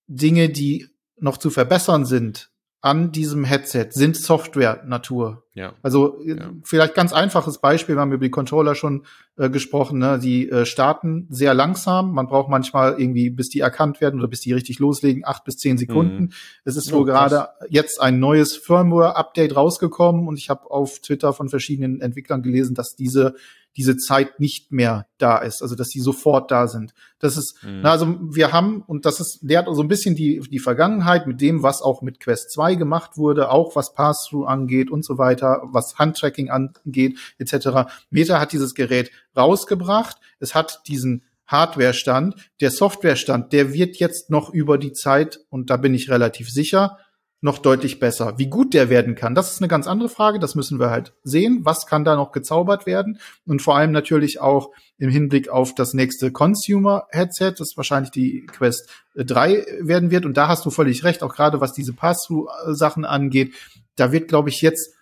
Dinge, die noch zu verbessern sind an diesem Headset, sind Software-Natur. Ja. Also äh, ja. vielleicht ganz einfaches Beispiel, wir haben über die Controller schon äh, gesprochen, ne? die äh, starten sehr langsam. Man braucht manchmal irgendwie, bis die erkannt werden oder bis die richtig loslegen, acht bis zehn Sekunden. Mhm. Es ist oh, wohl gerade jetzt ein neues Firmware-Update rausgekommen und ich habe auf Twitter von verschiedenen Entwicklern gelesen, dass diese diese Zeit nicht mehr da ist, also dass sie sofort da sind. Das ist, mhm. na, also wir haben, und das ist, lehrt so ein bisschen die, die Vergangenheit mit dem, was auch mit Quest 2 gemacht wurde, auch was Pass-Through angeht und so weiter, was Handtracking angeht, etc. Meta hat dieses Gerät rausgebracht, es hat diesen Hardware-Stand, der Software-Stand, der wird jetzt noch über die Zeit, und da bin ich relativ sicher, noch deutlich besser. Wie gut der werden kann, das ist eine ganz andere Frage. Das müssen wir halt sehen. Was kann da noch gezaubert werden? Und vor allem natürlich auch im Hinblick auf das nächste Consumer-Headset, das wahrscheinlich die Quest 3 werden wird. Und da hast du völlig recht, auch gerade was diese Pass-Through-Sachen angeht. Da wird, glaube ich, jetzt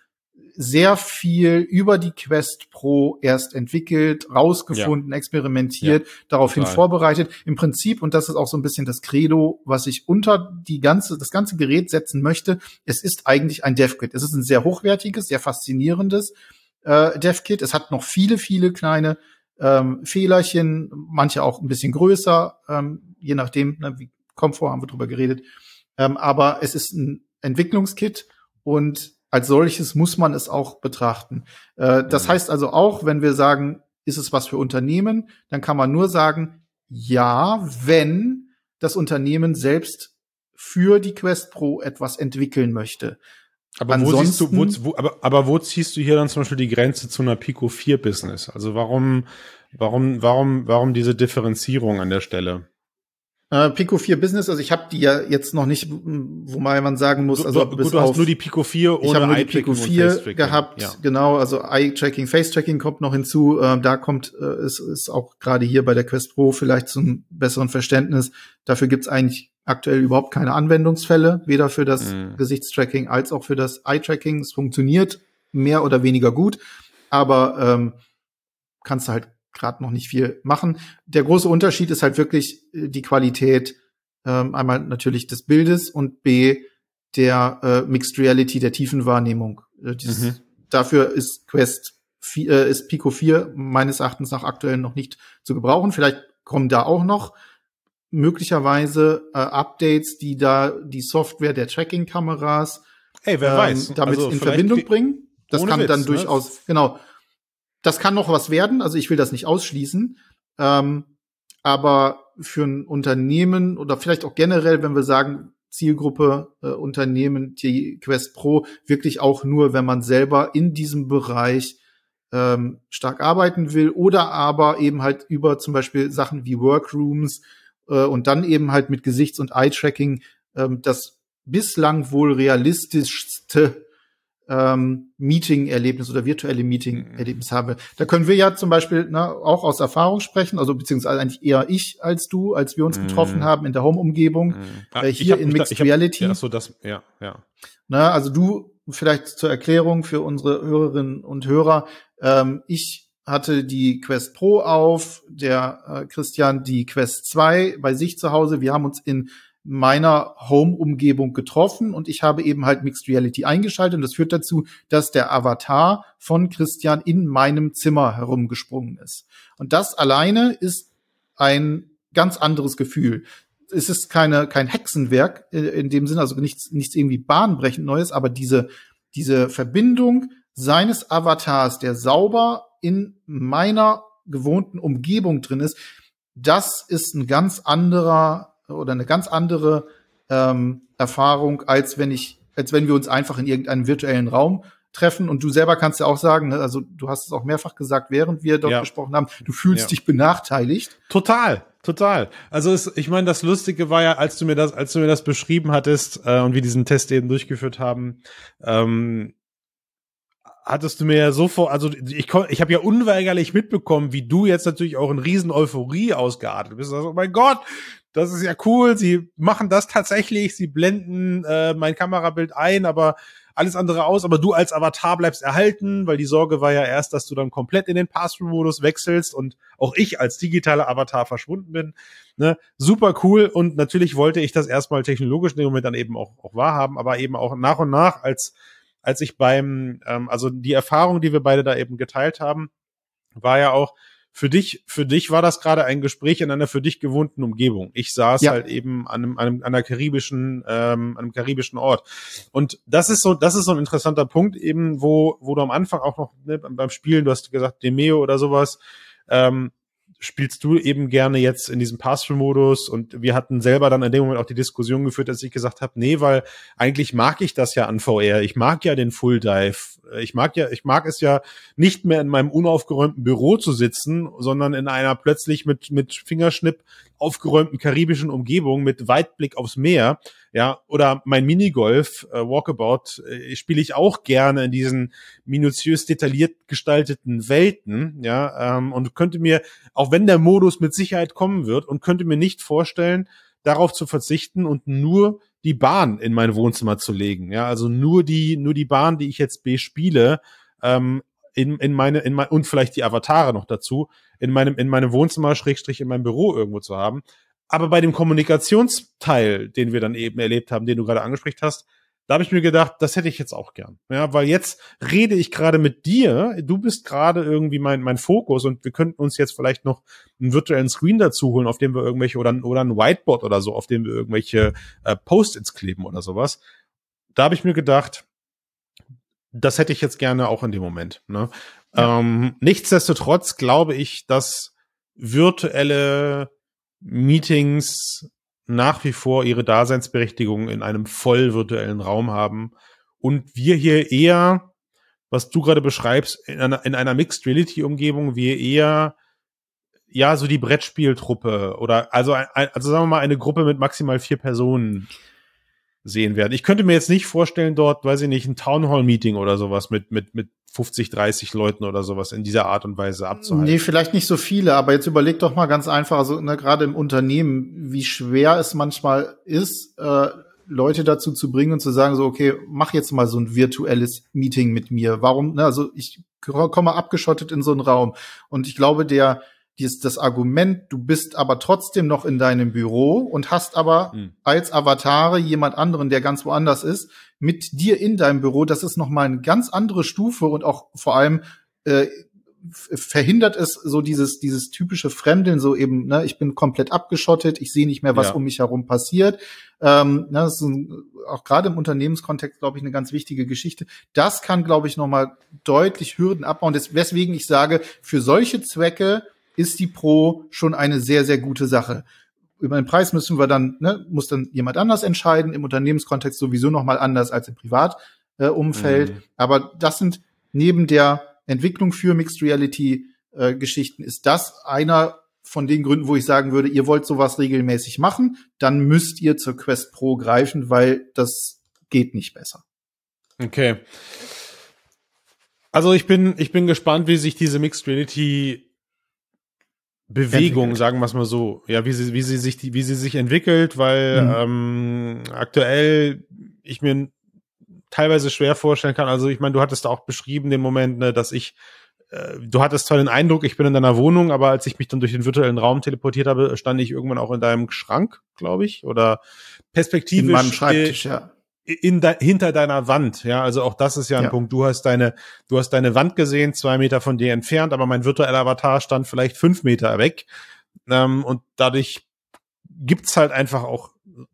sehr viel über die Quest Pro erst entwickelt, rausgefunden, ja. experimentiert, ja, daraufhin total. vorbereitet. Im Prinzip, und das ist auch so ein bisschen das Credo, was ich unter die ganze, das ganze Gerät setzen möchte, es ist eigentlich ein DevKit. Es ist ein sehr hochwertiges, sehr faszinierendes äh, DevKit. Es hat noch viele, viele kleine ähm, Fehlerchen, manche auch ein bisschen größer, ähm, je nachdem, ne, wie Komfort haben wir drüber geredet. Ähm, aber es ist ein Entwicklungskit und als solches muss man es auch betrachten. Äh, das mhm. heißt also auch, wenn wir sagen, ist es was für Unternehmen, dann kann man nur sagen, ja, wenn das Unternehmen selbst für die Quest Pro etwas entwickeln möchte. Aber wo siehst du, wo, wo, aber, aber wo ziehst du hier dann zum Beispiel die Grenze zu einer Pico 4 Business? Also warum, warum, warum, warum diese Differenzierung an der Stelle? Äh, Pico 4 Business, also ich habe die ja jetzt noch nicht, wo man sagen muss, also du, bis du hast nur die Pico 4 ohne ich habe nur die Pico 4 gehabt, ja. genau, also Eye-Tracking, Face-Tracking kommt noch hinzu, äh, da kommt, äh, ist, ist auch gerade hier bei der Quest Pro vielleicht zum besseren Verständnis, dafür gibt's eigentlich aktuell überhaupt keine Anwendungsfälle, weder für das mhm. Gesichtstracking als auch für das Eye-Tracking. Es funktioniert mehr oder weniger gut, aber ähm, kannst du halt gerade noch nicht viel machen. Der große Unterschied ist halt wirklich äh, die Qualität ähm, einmal natürlich des Bildes und b der äh, Mixed Reality, der Tiefenwahrnehmung. Äh, dieses, mhm. Dafür ist Quest 4, äh, ist Pico 4 meines Erachtens nach aktuell noch nicht zu gebrauchen. Vielleicht kommen da auch noch möglicherweise äh, Updates, die da die Software der Tracking-Kameras Ey, wer ähm, weiß. damit also in Verbindung bringen. Das kann Witz, dann ne? durchaus, genau, das kann noch was werden, also ich will das nicht ausschließen. Ähm, aber für ein Unternehmen oder vielleicht auch generell, wenn wir sagen, Zielgruppe äh, Unternehmen, die Quest Pro, wirklich auch nur, wenn man selber in diesem Bereich ähm, stark arbeiten will oder aber eben halt über zum Beispiel Sachen wie Workrooms äh, und dann eben halt mit Gesichts- und Eye-Tracking ähm, das bislang wohl realistischste ähm, Meeting-Erlebnis oder virtuelle Meeting-Erlebnis mhm. habe. Da können wir ja zum Beispiel ne, auch aus Erfahrung sprechen, also beziehungsweise eigentlich eher ich als du, als wir uns mhm. getroffen haben in der Home-Umgebung, mhm. ah, äh, hier in Mixed da, Reality. Ja, so das, ja, ja. Na, also du, vielleicht zur Erklärung für unsere Hörerinnen und Hörer, ähm, ich hatte die Quest Pro auf, der äh, Christian die Quest 2 bei sich zu Hause. Wir haben uns in meiner Home-Umgebung getroffen und ich habe eben halt Mixed Reality eingeschaltet und das führt dazu, dass der Avatar von Christian in meinem Zimmer herumgesprungen ist. Und das alleine ist ein ganz anderes Gefühl. Es ist keine, kein Hexenwerk äh, in dem Sinne, also nichts, nichts irgendwie bahnbrechend Neues, aber diese, diese Verbindung seines Avatars, der sauber in meiner gewohnten Umgebung drin ist, das ist ein ganz anderer oder eine ganz andere ähm, Erfahrung, als wenn ich, als wenn wir uns einfach in irgendeinem virtuellen Raum treffen. Und du selber kannst ja auch sagen, ne, also du hast es auch mehrfach gesagt, während wir dort ja. gesprochen haben, du fühlst ja. dich benachteiligt. Total, total. Also es, ich meine, das Lustige war ja, als du mir das, als du mir das beschrieben hattest äh, und wir diesen Test eben durchgeführt haben, ähm, hattest du mir ja so vor, also ich, ich habe ja unweigerlich mitbekommen, wie du jetzt natürlich auch in riesen Euphorie ausgeartet bist. Also, oh mein Gott, das ist ja cool. Sie machen das tatsächlich. Sie blenden äh, mein Kamerabild ein, aber alles andere aus. Aber du als Avatar bleibst erhalten, weil die Sorge war ja erst, dass du dann komplett in den Pass-Through-Modus wechselst und auch ich als digitaler Avatar verschwunden bin. Ne? Super cool. Und natürlich wollte ich das erstmal technologisch in dem Moment dann eben auch, auch wahrhaben, aber eben auch nach und nach, als, als ich beim, ähm, also die Erfahrung, die wir beide da eben geteilt haben, war ja auch, für dich, für dich war das gerade ein Gespräch in einer für dich gewohnten Umgebung. Ich saß ja. halt eben an einem, an einem, an einer karibischen, ähm, einem karibischen Ort. Und das ist so, das ist so ein interessanter Punkt eben, wo, wo du am Anfang auch noch ne, beim Spielen, du hast gesagt Demeo oder sowas, ähm, spielst du eben gerne jetzt in diesem Pass-Through-Modus und wir hatten selber dann in dem Moment auch die Diskussion geführt, dass ich gesagt habe, nee, weil eigentlich mag ich das ja an VR. Ich mag ja den Full Dive. Ich mag ja, ich mag es ja nicht mehr in meinem unaufgeräumten Büro zu sitzen, sondern in einer plötzlich mit, mit Fingerschnipp aufgeräumten karibischen Umgebung mit Weitblick aufs Meer ja, oder mein Minigolf, äh, Walkabout, äh, spiele ich auch gerne in diesen minutiös detailliert gestalteten Welten, ja, ähm, und könnte mir, auch wenn der Modus mit Sicherheit kommen wird, und könnte mir nicht vorstellen, darauf zu verzichten und nur die Bahn in mein Wohnzimmer zu legen, ja, also nur die, nur die Bahn, die ich jetzt bespiele, ähm, in, in meine, in mein, und vielleicht die Avatare noch dazu, in meinem, in meinem Wohnzimmer, Schrägstrich, in meinem Büro irgendwo zu haben. Aber bei dem Kommunikationsteil, den wir dann eben erlebt haben, den du gerade angesprochen hast, da habe ich mir gedacht, das hätte ich jetzt auch gern. Ja, weil jetzt rede ich gerade mit dir, du bist gerade irgendwie mein, mein Fokus und wir könnten uns jetzt vielleicht noch einen virtuellen Screen dazu holen, auf dem wir irgendwelche, oder, oder ein Whiteboard oder so, auf dem wir irgendwelche äh, Post-its kleben oder sowas. Da habe ich mir gedacht, das hätte ich jetzt gerne auch in dem Moment. Ne? Ja. Ähm, nichtsdestotrotz glaube ich, dass virtuelle Meetings nach wie vor ihre Daseinsberechtigung in einem voll virtuellen Raum haben und wir hier eher, was du gerade beschreibst, in einer, in einer Mixed Reality Umgebung, wir eher ja, so die Brettspieltruppe oder also, also sagen wir mal eine Gruppe mit maximal vier Personen sehen werden. Ich könnte mir jetzt nicht vorstellen, dort, weiß ich nicht, ein Townhall-Meeting oder sowas mit, mit, mit 50, 30 Leuten oder sowas in dieser Art und Weise abzuhalten. Nee, vielleicht nicht so viele, aber jetzt überleg doch mal ganz einfach, also ne, gerade im Unternehmen, wie schwer es manchmal ist, äh, Leute dazu zu bringen und zu sagen, so, okay, mach jetzt mal so ein virtuelles Meeting mit mir. Warum? Ne, also ich komme abgeschottet in so einen Raum. Und ich glaube, der, dieses, das Argument, du bist aber trotzdem noch in deinem Büro und hast aber mhm. als Avatare jemand anderen, der ganz woanders ist, mit dir in deinem Büro, das ist nochmal eine ganz andere Stufe und auch vor allem äh, verhindert es so dieses dieses typische Fremdeln, so eben, ne, ich bin komplett abgeschottet, ich sehe nicht mehr, was ja. um mich herum passiert. Ähm, ne, das ist ein, auch gerade im Unternehmenskontext, glaube ich, eine ganz wichtige Geschichte. Das kann, glaube ich, nochmal deutlich Hürden abbauen. Deswegen ich sage, für solche Zwecke ist die Pro schon eine sehr, sehr gute Sache. Über den Preis müssen wir dann, ne, muss dann jemand anders entscheiden, im Unternehmenskontext sowieso nochmal anders als im Privatumfeld. Äh, mhm. Aber das sind neben der Entwicklung für Mixed Reality äh, Geschichten, ist das einer von den Gründen, wo ich sagen würde, ihr wollt sowas regelmäßig machen, dann müsst ihr zur Quest Pro greifen, weil das geht nicht besser. Okay. Also ich bin, ich bin gespannt, wie sich diese Mixed Reality Bewegung, sagen wir es mal so, ja, wie sie, wie sie sich, wie sie sich entwickelt, weil mhm. ähm, aktuell ich mir teilweise schwer vorstellen kann. Also ich meine, du hattest auch beschrieben den Moment, ne, dass ich äh, du hattest zwar den Eindruck, ich bin in deiner Wohnung, aber als ich mich dann durch den virtuellen Raum teleportiert habe, stand ich irgendwann auch in deinem Schrank, glaube ich, oder perspektivisch. In meinem Schreibtisch, ja in de, hinter deiner Wand, ja, also auch das ist ja ein ja. Punkt. Du hast deine, du hast deine Wand gesehen, zwei Meter von dir entfernt, aber mein virtueller Avatar stand vielleicht fünf Meter weg. Ähm, und dadurch gibt's halt einfach auch,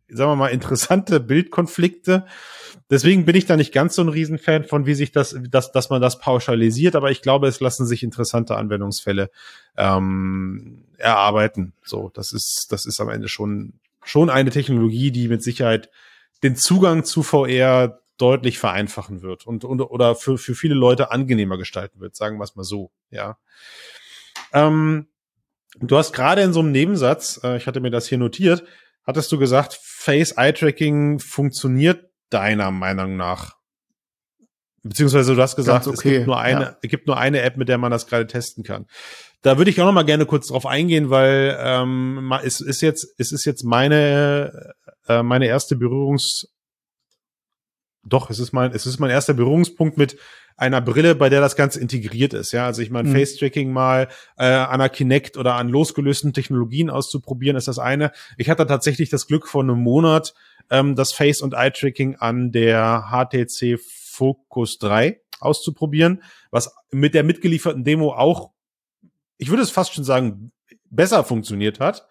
sagen wir mal, interessante Bildkonflikte. Deswegen bin ich da nicht ganz so ein Riesenfan von, wie sich das, dass, dass man das pauschalisiert, aber ich glaube, es lassen sich interessante Anwendungsfälle ähm, erarbeiten. So, das ist, das ist am Ende schon, schon eine Technologie, die mit Sicherheit den Zugang zu VR deutlich vereinfachen wird und, und oder für, für viele Leute angenehmer gestalten wird, sagen wir es mal so, ja. Ähm, du hast gerade in so einem Nebensatz, äh, ich hatte mir das hier notiert, hattest du gesagt, Face-Eye-Tracking funktioniert deiner Meinung nach. Beziehungsweise du hast gesagt, okay, es gibt nur eine, ja. es gibt nur eine App, mit der man das gerade testen kann. Da würde ich auch noch mal gerne kurz drauf eingehen, weil ähm, es ist jetzt, es ist jetzt meine äh, meine erste Berührungs doch, es ist mein, es ist mein erster Berührungspunkt mit einer Brille, bei der das Ganze integriert ist. Ja, also ich meine, mhm. Face-Tracking mal äh, an einer Kinect oder an losgelösten Technologien auszuprobieren, ist das eine. Ich hatte tatsächlich das Glück vor einem Monat, ähm, das Face- und Eye-Tracking an der HTC Focus 3 auszuprobieren, was mit der mitgelieferten Demo auch, ich würde es fast schon sagen, besser funktioniert hat.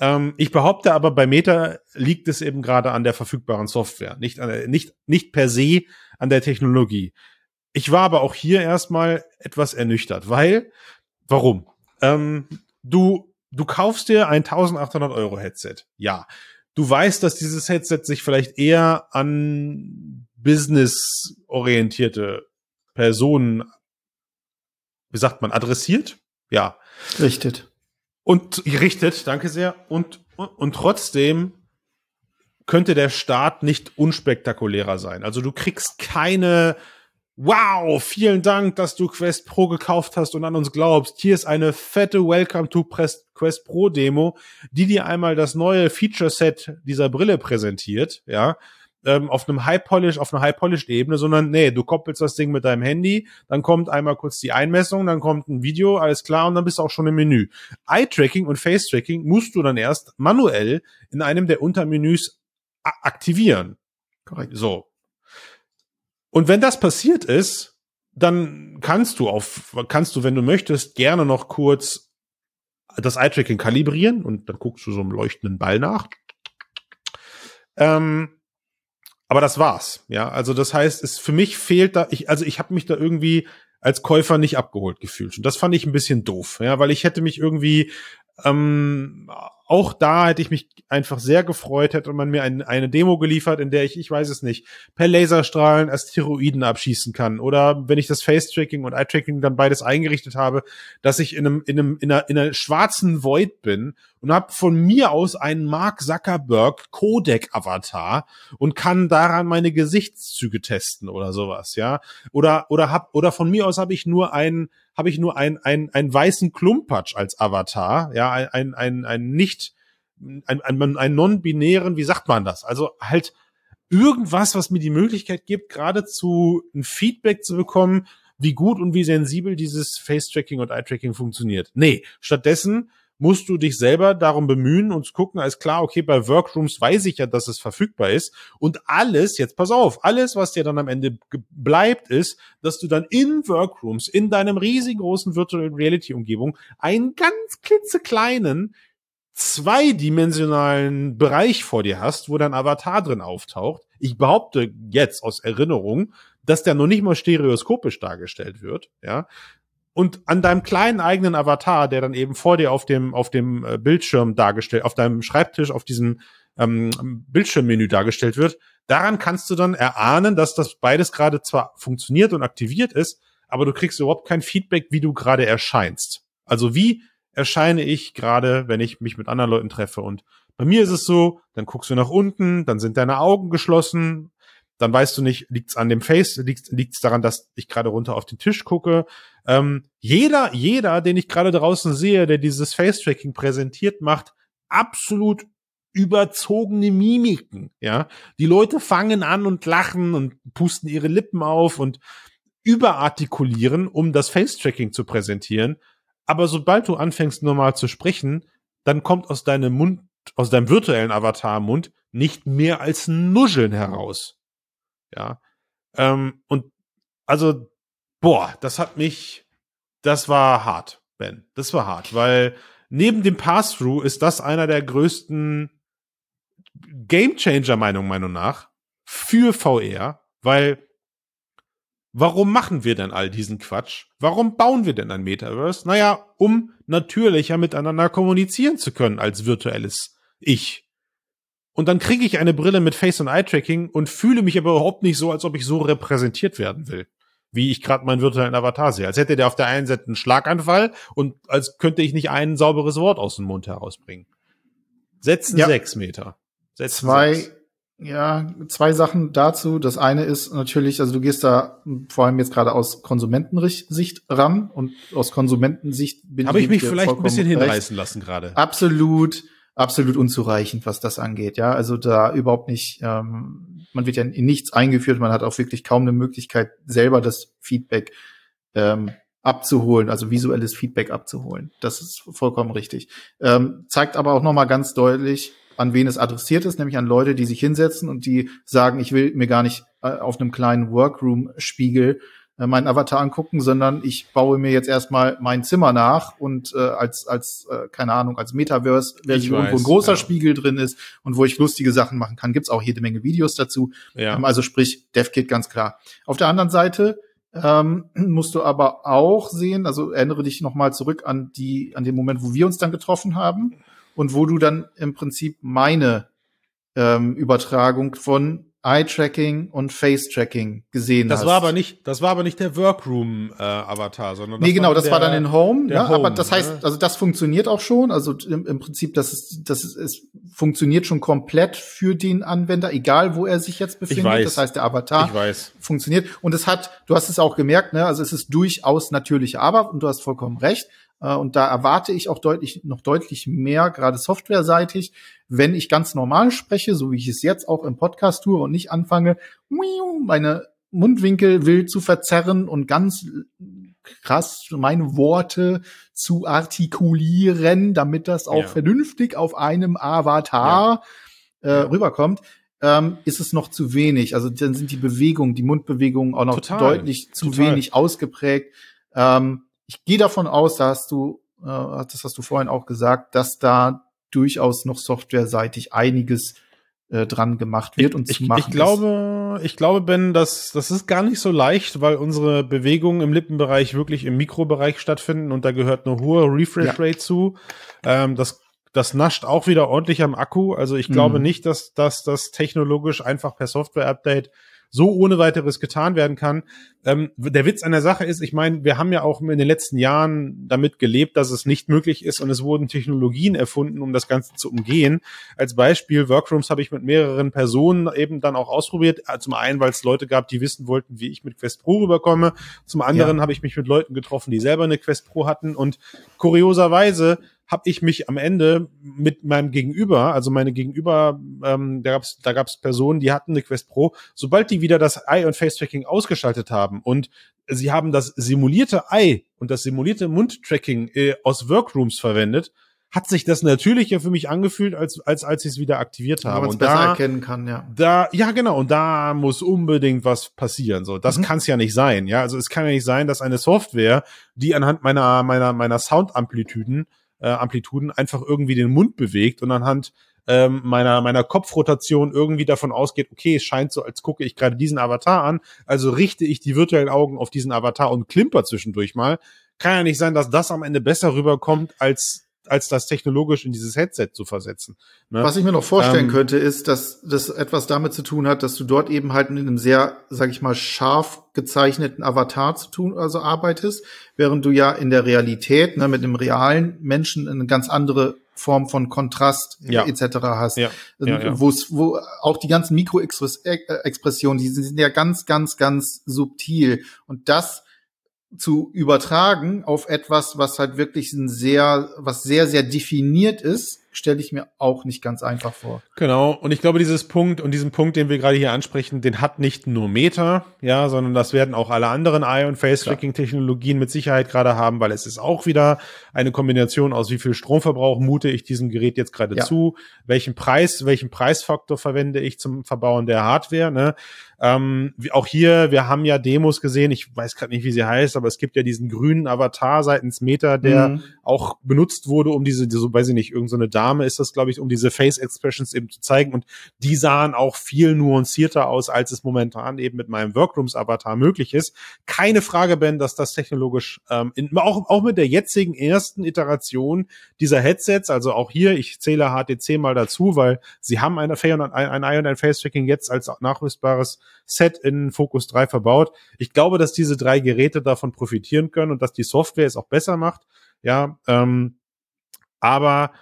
Ähm, ich behaupte aber, bei Meta liegt es eben gerade an der verfügbaren Software, nicht, an, nicht, nicht per se an der Technologie. Ich war aber auch hier erstmal etwas ernüchtert, weil, warum? Ähm, du, du kaufst dir ein 1800 Euro Headset. Ja. Du weißt, dass dieses Headset sich vielleicht eher an business-orientierte Personen, wie sagt man, adressiert? Ja. Richtet. Und richtet, danke sehr. Und, und trotzdem könnte der Start nicht unspektakulärer sein. Also du kriegst keine Wow, vielen Dank, dass du Quest Pro gekauft hast und an uns glaubst. Hier ist eine fette Welcome to Quest Pro Demo, die dir einmal das neue Feature Set dieser Brille präsentiert, ja ähm, auf einem High Polish, auf einer High Polished Ebene, sondern nee, du koppelst das Ding mit deinem Handy, dann kommt einmal kurz die Einmessung, dann kommt ein Video, alles klar, und dann bist du auch schon im Menü. Eye-Tracking und Face-Tracking musst du dann erst manuell in einem der Untermenüs aktivieren. Korrekt. So. Und wenn das passiert ist, dann kannst du auf, kannst du, wenn du möchtest, gerne noch kurz das Eye-Tracking kalibrieren und dann guckst du so einem leuchtenden Ball nach. Ähm, aber das war's. Ja, also das heißt, es für mich fehlt da, ich, also ich habe mich da irgendwie als Käufer nicht abgeholt gefühlt. Und das fand ich ein bisschen doof, ja, weil ich hätte mich irgendwie ähm, auch da hätte ich mich einfach sehr gefreut, hätte man mir ein, eine Demo geliefert, in der ich, ich weiß es nicht, per Laserstrahlen Asteroiden abschießen kann. Oder wenn ich das Face-Tracking und Eye-Tracking dann beides eingerichtet habe, dass ich in einem, in einem, in einer, in einer schwarzen Void bin und habe von mir aus einen Mark Zuckerberg Codec-Avatar und kann daran meine Gesichtszüge testen oder sowas, ja. Oder, oder hab, oder von mir aus habe ich nur einen, habe ich nur einen, einen, einen weißen Klumpatsch als Avatar, ja, ein, ein, ein nicht, ein, ein, ein non-binären, wie sagt man das? Also halt irgendwas, was mir die Möglichkeit gibt, geradezu ein Feedback zu bekommen, wie gut und wie sensibel dieses Face-Tracking und Eye-Tracking funktioniert. Nee, stattdessen musst du dich selber darum bemühen und gucken, als klar, okay, bei Workrooms weiß ich ja, dass es verfügbar ist. Und alles, jetzt pass auf, alles, was dir dann am Ende bleibt, ist, dass du dann in Workrooms, in deinem riesengroßen Virtual Reality Umgebung, einen ganz klitzekleinen, zweidimensionalen Bereich vor dir hast, wo dein Avatar drin auftaucht. Ich behaupte jetzt aus Erinnerung, dass der noch nicht mal stereoskopisch dargestellt wird, ja, und an deinem kleinen eigenen Avatar, der dann eben vor dir auf dem, auf dem äh, Bildschirm dargestellt, auf deinem Schreibtisch, auf diesem ähm, Bildschirmmenü dargestellt wird, daran kannst du dann erahnen, dass das beides gerade zwar funktioniert und aktiviert ist, aber du kriegst überhaupt kein Feedback, wie du gerade erscheinst. Also wie erscheine ich gerade, wenn ich mich mit anderen Leuten treffe. Und bei mir ist es so, dann guckst du nach unten, dann sind deine Augen geschlossen, dann weißt du nicht, liegt's an dem Face, liegt's, liegt's daran, dass ich gerade runter auf den Tisch gucke. Ähm, jeder, jeder, den ich gerade draußen sehe, der dieses Face-Tracking präsentiert, macht absolut überzogene Mimiken, ja. Die Leute fangen an und lachen und pusten ihre Lippen auf und überartikulieren, um das Face-Tracking zu präsentieren. Aber sobald du anfängst normal zu sprechen, dann kommt aus deinem Mund, aus deinem virtuellen Avatar-Mund nicht mehr als Nuscheln heraus. Ja. Ähm, und also, boah, das hat mich, das war hart, Ben. Das war hart, weil neben dem Pass-Through ist das einer der größten Gamechanger Meinung Meinung nach für VR, weil warum machen wir denn all diesen Quatsch? Warum bauen wir denn ein Metaverse? Naja, um natürlicher miteinander kommunizieren zu können als virtuelles Ich und dann kriege ich eine Brille mit Face- und Eye-Tracking und fühle mich aber überhaupt nicht so, als ob ich so repräsentiert werden will, wie ich gerade meinen virtuellen Avatar sehe. Als hätte der auf der einen Seite einen Schlaganfall und als könnte ich nicht ein sauberes Wort aus dem Mund herausbringen. Setzen ja. sechs Meter. Setzen zwei, sechs. ja, zwei Sachen dazu. Das eine ist natürlich, also du gehst da vor allem jetzt gerade aus Konsumentensicht ran und aus Konsumentensicht bin Habe ich mich vielleicht ein bisschen hinreißen lassen gerade. Absolut absolut unzureichend, was das angeht. Ja, also da überhaupt nicht, ähm, man wird ja in nichts eingeführt, man hat auch wirklich kaum eine Möglichkeit, selber das Feedback ähm, abzuholen, also visuelles Feedback abzuholen. Das ist vollkommen richtig. Ähm, zeigt aber auch nochmal ganz deutlich, an wen es adressiert ist, nämlich an Leute, die sich hinsetzen und die sagen, ich will mir gar nicht äh, auf einem kleinen Workroom-Spiegel meinen Avatar angucken, sondern ich baue mir jetzt erstmal mein Zimmer nach und äh, als, als äh, keine Ahnung, als Metaverse-Version, wo ein großer ja. Spiegel drin ist und wo ich lustige Sachen machen kann. Gibt's auch jede Menge Videos dazu. Ja. Ähm, also sprich, DevKit ganz klar. Auf der anderen Seite ähm, musst du aber auch sehen, also erinnere dich nochmal zurück an die, an den Moment, wo wir uns dann getroffen haben und wo du dann im Prinzip meine ähm, Übertragung von Eye-Tracking und Face-Tracking gesehen das hast. war aber nicht, das war aber nicht der Workroom-Avatar, äh, sondern das Nee, genau, das der, war dann in Home, ja, Home, aber das heißt, ne? also das funktioniert auch schon, also im, im Prinzip, das ist, das ist, es funktioniert schon komplett für den Anwender, egal wo er sich jetzt befindet. Ich weiß. Das heißt, der Avatar ich weiß. funktioniert und es hat, du hast es auch gemerkt, ne, also es ist durchaus natürliche Arbeit und du hast vollkommen recht. Äh, und da erwarte ich auch deutlich, noch deutlich mehr, gerade softwareseitig, wenn ich ganz normal spreche, so wie ich es jetzt auch im Podcast tue und nicht anfange, meine Mundwinkel wild zu verzerren und ganz krass meine Worte zu artikulieren, damit das auch ja. vernünftig auf einem Avatar ja. äh, rüberkommt, ähm, ist es noch zu wenig. Also dann sind die Bewegungen, die Mundbewegungen auch noch Total. deutlich zu Total. wenig ausgeprägt. Ähm, ich gehe davon aus, da hast du, äh, das hast du vorhin auch gesagt, dass da durchaus noch softwareseitig einiges äh, dran gemacht wird und ich, zu machen. Ich glaube, ich glaube, Ben, dass das ist gar nicht so leicht, weil unsere Bewegungen im Lippenbereich wirklich im Mikrobereich stattfinden und da gehört eine hohe Refresh Rate ja. zu. Ähm, das das nascht auch wieder ordentlich am Akku. Also ich glaube mhm. nicht, dass, dass das technologisch einfach per Software-Update so ohne weiteres getan werden kann. Ähm, der Witz an der Sache ist, ich meine, wir haben ja auch in den letzten Jahren damit gelebt, dass es nicht möglich ist und es wurden Technologien erfunden, um das Ganze zu umgehen. Als Beispiel, Workrooms habe ich mit mehreren Personen eben dann auch ausprobiert. Zum einen, weil es Leute gab, die wissen wollten, wie ich mit Quest Pro rüberkomme. Zum anderen ja. habe ich mich mit Leuten getroffen, die selber eine Quest Pro hatten und kurioserweise habe ich mich am Ende mit meinem Gegenüber, also meine Gegenüber, ähm, da gab es da gab's Personen, die hatten eine Quest Pro, sobald die wieder das Eye- und Face-Tracking ausgeschaltet haben und sie haben das simulierte Eye und das simulierte Mundtracking äh, aus Workrooms verwendet, hat sich das natürlicher für mich angefühlt, als als als ich es wieder aktiviert habe. Es besser da, erkennen kann, ja. Da, ja genau, und da muss unbedingt was passieren. So, das mhm. kann es ja nicht sein. Ja, also es kann ja nicht sein, dass eine Software, die anhand meiner meiner meiner Soundamplitüden äh, Amplituden einfach irgendwie den Mund bewegt und anhand ähm, meiner, meiner Kopfrotation irgendwie davon ausgeht, okay, es scheint so, als gucke ich gerade diesen Avatar an, also richte ich die virtuellen Augen auf diesen Avatar und klimper zwischendurch mal. Kann ja nicht sein, dass das am Ende besser rüberkommt, als als das technologisch in dieses Headset zu versetzen. Ne? Was ich mir noch vorstellen ähm, könnte, ist, dass das etwas damit zu tun hat, dass du dort eben halt in einem sehr, sag ich mal, scharf gezeichneten Avatar zu tun, also arbeitest, während du ja in der Realität, ne, mit einem realen Menschen eine ganz andere Form von Kontrast ja. etc. hast. Ja. Ja, ja. wo auch die ganzen Mikroexpressionen, die sind ja ganz, ganz, ganz subtil. Und das zu übertragen auf etwas, was halt wirklich ein sehr, was sehr, sehr definiert ist, stelle ich mir auch nicht ganz einfach vor. Genau. Und ich glaube, dieses Punkt und diesen Punkt, den wir gerade hier ansprechen, den hat nicht nur Meta, ja, sondern das werden auch alle anderen Eye- und Face-Tracking-Technologien mit Sicherheit gerade haben, weil es ist auch wieder eine Kombination aus wie viel Stromverbrauch mute ich diesem Gerät jetzt gerade ja. zu, welchen Preis, welchen Preisfaktor verwende ich zum Verbauen der Hardware, ne? Ähm, wie auch hier, wir haben ja Demos gesehen, ich weiß gerade nicht, wie sie heißt, aber es gibt ja diesen grünen Avatar seitens Meta, der mhm. auch benutzt wurde, um diese, so weiß ich nicht, irgendeine so Dame ist das, glaube ich, um diese Face Expressions eben zu zeigen. Und die sahen auch viel nuancierter aus, als es momentan eben mit meinem Workrooms-Avatar möglich ist. Keine Frage, Ben, dass das technologisch ähm, in, auch, auch mit der jetzigen ersten Iteration dieser Headsets, also auch hier, ich zähle HTC mal dazu, weil sie haben eine ein, ein Eye und ein Face-Tracking jetzt als nachrüstbares Set in Focus 3 verbaut. Ich glaube, dass diese drei Geräte davon profitieren können und dass die Software es auch besser macht. Ja, ähm, aber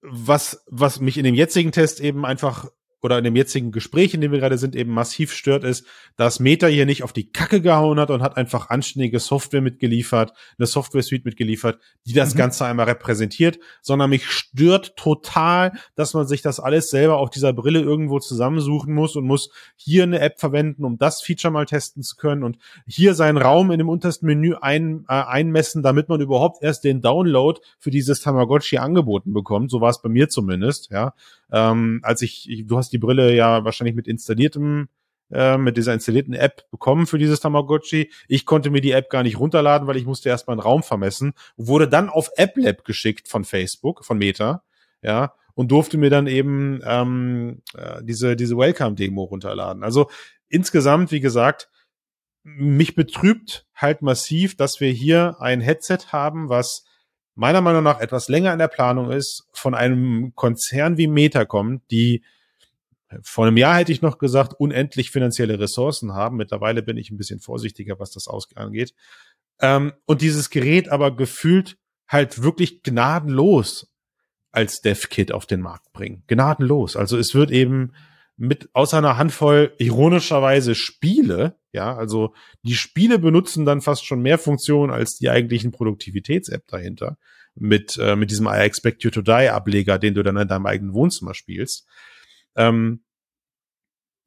was, was mich in dem jetzigen Test eben einfach oder in dem jetzigen Gespräch, in dem wir gerade sind, eben massiv stört, ist, dass Meta hier nicht auf die Kacke gehauen hat und hat einfach anständige Software mitgeliefert, eine Software-Suite mitgeliefert, die das mhm. Ganze einmal repräsentiert, sondern mich stört total, dass man sich das alles selber auf dieser Brille irgendwo zusammensuchen muss und muss hier eine App verwenden, um das Feature mal testen zu können und hier seinen Raum in dem untersten Menü ein, äh, einmessen, damit man überhaupt erst den Download für dieses Tamagotchi angeboten bekommt. So war es bei mir zumindest, ja. Ähm, als ich, ich, du hast die Brille ja wahrscheinlich mit installiertem äh, mit dieser installierten App bekommen für dieses Tamagotchi. Ich konnte mir die App gar nicht runterladen, weil ich musste erstmal einen Raum vermessen. Wurde dann auf AppLab geschickt von Facebook, von Meta, ja, und durfte mir dann eben ähm, äh, diese, diese Welcome-Demo runterladen. Also insgesamt, wie gesagt, mich betrübt halt massiv, dass wir hier ein Headset haben, was meiner Meinung nach etwas länger in der Planung ist, von einem Konzern wie Meta kommt, die vor einem Jahr hätte ich noch gesagt, unendlich finanzielle Ressourcen haben. Mittlerweile bin ich ein bisschen vorsichtiger, was das angeht. Ähm, und dieses Gerät aber gefühlt halt wirklich gnadenlos als Dev-Kit auf den Markt bringen. Gnadenlos. Also es wird eben mit außer einer Handvoll ironischerweise Spiele, ja, also die Spiele benutzen dann fast schon mehr Funktionen als die eigentlichen Produktivitäts-App dahinter mit äh, mit diesem I Expect You to Die Ableger, den du dann in deinem eigenen Wohnzimmer spielst. Ähm,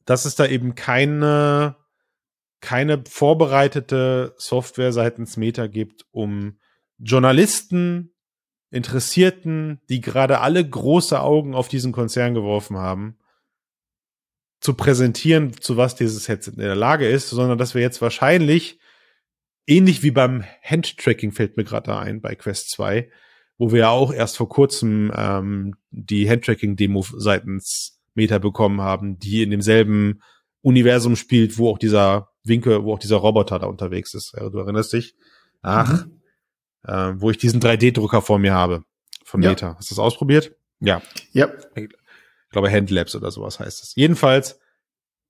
dass es da eben keine keine vorbereitete Software seitens Meta gibt, um Journalisten, Interessierten, die gerade alle große Augen auf diesen Konzern geworfen haben, zu präsentieren, zu was dieses Headset in der Lage ist, sondern dass wir jetzt wahrscheinlich ähnlich wie beim Handtracking fällt mir gerade da ein bei Quest 2, wo wir ja auch erst vor kurzem ähm, die Handtracking-Demo seitens Meta bekommen haben, die in demselben Universum spielt, wo auch dieser Winkel, wo auch dieser Roboter da unterwegs ist. Ja, du erinnerst dich? Ach, mhm. äh, wo ich diesen 3D-Drucker vor mir habe von Ja. Meta. Hast du das ausprobiert? Ja. Ja, Ich glaube Handlabs oder sowas heißt es. Jedenfalls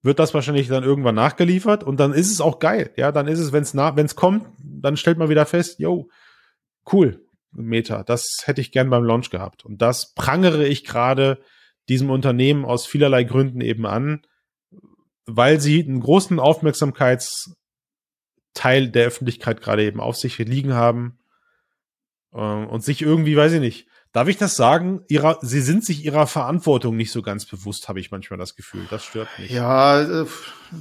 wird das wahrscheinlich dann irgendwann nachgeliefert und dann ist es auch geil. Ja, dann ist es, wenn es nach, wenn es kommt, dann stellt man wieder fest, yo, cool, Meta, das hätte ich gern beim Launch gehabt. Und das prangere ich gerade diesem Unternehmen aus vielerlei Gründen eben an, weil sie einen großen Aufmerksamkeitsteil der Öffentlichkeit gerade eben auf sich liegen haben äh, und sich irgendwie, weiß ich nicht, darf ich das sagen? Ihrer, sie sind sich ihrer Verantwortung nicht so ganz bewusst, habe ich manchmal das Gefühl. Das stört mich. Ja, äh,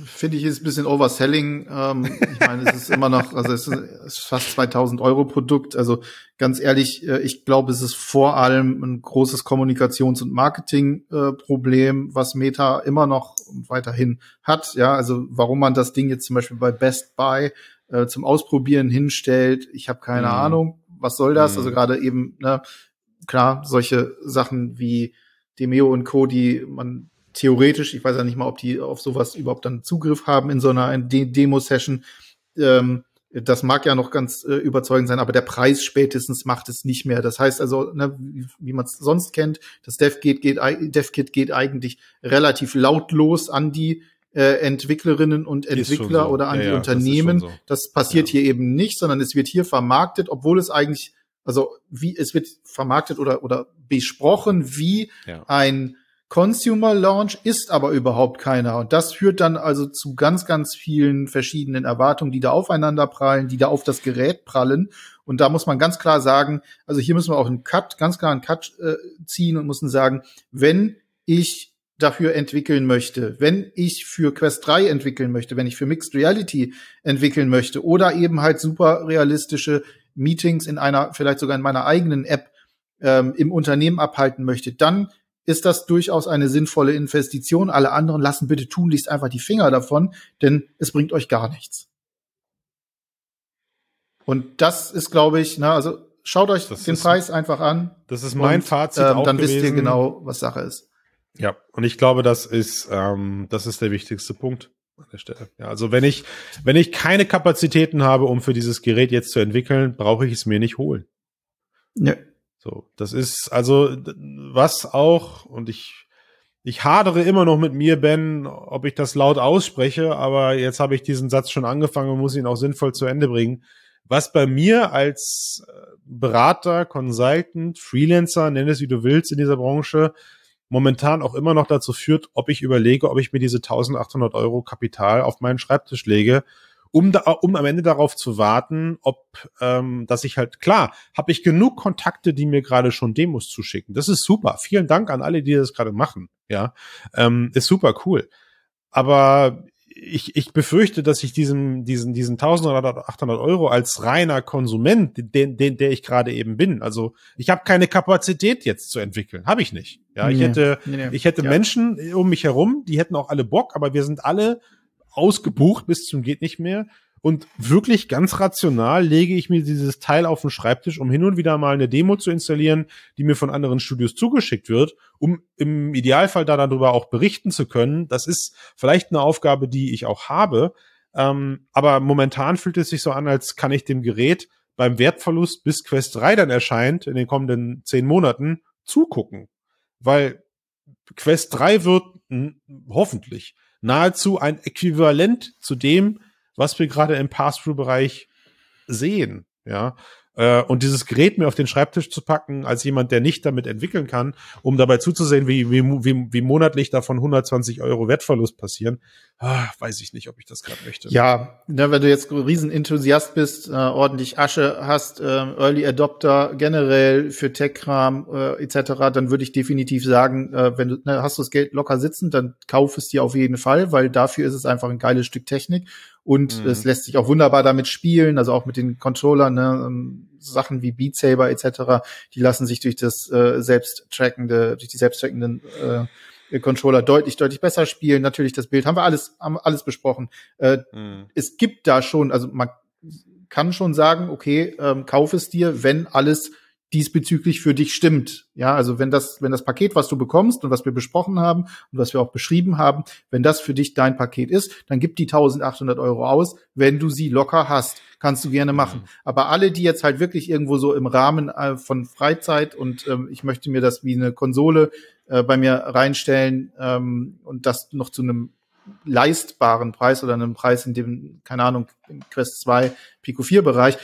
finde ich ist ein bisschen Overselling. Ähm, ich meine, es ist immer noch, also es ist, fast 2000 Euro Produkt. Also ganz ehrlich, äh, ich glaube, es ist vor allem ein großes Kommunikations- und Marketing-Problem, was Meta immer noch weiterhin hat. Ja, also warum man das Ding jetzt zum Beispiel bei Best Buy äh, zum Ausprobieren hinstellt, ich habe keine Mhm. Ahnung. Was soll das? Mhm. Also gerade eben, ne, klar, solche Sachen wie Demeo und Co., die man theoretisch, ich weiß ja nicht mal, ob die auf sowas überhaupt dann Zugriff haben in so einer De Demo-Session. Ähm, das mag ja noch ganz äh, überzeugend sein, aber der Preis spätestens macht es nicht mehr. Das heißt also, ne, wie, wie man es sonst kennt, das DevKit geht, DevKit geht eigentlich relativ lautlos an die äh, Entwicklerinnen und Entwickler so. oder an Ja, die ja, das Unternehmen. schon so. Das passiert Ja. hier eben nicht, sondern es wird hier vermarktet, obwohl es eigentlich, also wie es wird vermarktet oder oder besprochen, wie Ja. ein Consumer Launch ist aber überhaupt keiner. Und das führt dann also zu ganz, ganz vielen verschiedenen Erwartungen, die da aufeinander prallen, die da auf das Gerät prallen. Und da muss man ganz klar sagen, also hier müssen wir auch einen Cut, ganz klar einen Cut äh, ziehen und müssen sagen, wenn ich dafür entwickeln möchte, wenn ich für Quest 3 entwickeln möchte, wenn ich für Mixed Reality entwickeln möchte oder eben halt super realistische Meetings in einer, vielleicht sogar in meiner eigenen App ähm, im Unternehmen abhalten möchte, dann ist das durchaus eine sinnvolle Investition. Alle anderen lassen bitte tunlichst einfach die Finger davon, denn es bringt euch gar nichts. Und das ist, glaube ich, na, also schaut euch Das den ist- Preis einfach an. Das ist mein und, Fazit Ähm, dann gewesen. wisst ihr genau, was Sache ist. Ja, und ich glaube, das ist, ähm, das ist der wichtigste Punkt an der Stelle. Ja, also wenn ich, wenn ich keine Kapazitäten habe, um für dieses Gerät jetzt zu entwickeln, brauche ich es mir nicht holen. Ja. So, das ist also was auch, und ich, ich hadere immer noch mit mir, Ben, ob ich das laut ausspreche, aber jetzt habe ich diesen Satz schon angefangen und muss ihn auch sinnvoll zu Ende bringen. Was bei mir als äh, Berater, Consultant, Freelancer, nenn es wie du willst in dieser Branche, momentan auch immer noch dazu führt, ob ich überlege, ob ich mir diese 1800 Euro Kapital auf meinen Schreibtisch lege, um, da, um am Ende darauf zu warten, ob, ähm, dass ich halt, klar, habe ich genug Kontakte, die mir gerade schon Demos zuschicken. Das ist super. Vielen Dank an alle, die das gerade machen. Ja, ähm, ist super cool. Aber ich, ich befürchte, dass ich diesen, diesen, diesen 1000 oder 800 Euro als reiner Konsument, den, den, der ich gerade eben bin, also ich habe keine Kapazität jetzt zu entwickeln, habe ich nicht. Ja, ich Nee. hätte, nee. ich hätte Ja. Menschen um mich herum, die hätten auch alle Bock, aber wir sind alle ausgebucht bis zum geht nicht mehr. Und wirklich ganz rational lege ich mir dieses Teil auf den Schreibtisch, um hin und wieder mal eine Demo zu installieren, die mir von anderen Studios zugeschickt wird, um im Idealfall da darüber auch berichten zu können. Das ist vielleicht eine Aufgabe, die ich auch habe. Ähm, aber momentan fühlt es sich so an, als kann ich dem Gerät beim Wertverlust bis Quest 3 dann erscheint, in den kommenden zehn Monaten, zugucken. Weil Quest 3 wird hoffentlich nahezu ein Äquivalent zu dem, was wir gerade im Pass-Through-Bereich sehen. Ja. Äh, Und dieses Gerät mir auf den Schreibtisch zu packen, als jemand, der nicht damit entwickeln kann, um dabei zuzusehen, wie, wie, wie, wie monatlich davon 120 Euro Wertverlust passieren, ah, weiß ich nicht, ob ich das gerade möchte. Ja, wenn du jetzt Riesenenthusiast bist, äh, ordentlich Asche hast, äh, Early Adopter generell für Tech-Kram äh, etc., dann würde ich definitiv sagen, äh, wenn du ne, hast du das Geld locker sitzen, dann kauf es dir auf jeden Fall, weil dafür ist es einfach ein geiles Stück Technik und Mhm. es lässt sich auch wunderbar damit spielen, also auch mit den Controllern, ne, ähm, Sachen wie Beat Saber etc., die lassen sich durch das äh, selbsttrackende, durch die selbsttrackenden äh, Controller deutlich, deutlich besser spielen. Natürlich das Bild haben wir alles, haben alles besprochen. Äh, Mhm. es gibt da schon, also man kann schon sagen, okay, ähm, kauf es dir, wenn alles diesbezüglich für dich stimmt. Ja, also wenn das, wenn das Paket, was du bekommst und was wir besprochen haben und was wir auch beschrieben haben, wenn das für dich dein Paket ist, dann gib die 1800 Euro aus, wenn du sie locker hast. Kannst du gerne machen. Mhm. Aber alle, die jetzt halt wirklich irgendwo so im Rahmen äh, von Freizeit und ähm, ich möchte mir das wie eine Konsole äh, bei mir reinstellen ähm, und das noch zu einem leistbaren Preis oder einem Preis in dem, keine Ahnung, im Quest 2 Pico 4 Bereich,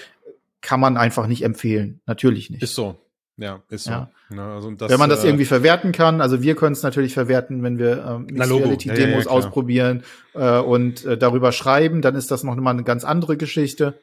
kann man einfach nicht empfehlen. Natürlich nicht. Ist so. Ja, ist so. Ja. Ja, also das, wenn man das äh, irgendwie verwerten kann, also wir können es natürlich verwerten, wenn wir ähm, Reality-Demos ja, ausprobieren äh, und äh, darüber schreiben, dann ist das noch mal eine ganz andere Geschichte.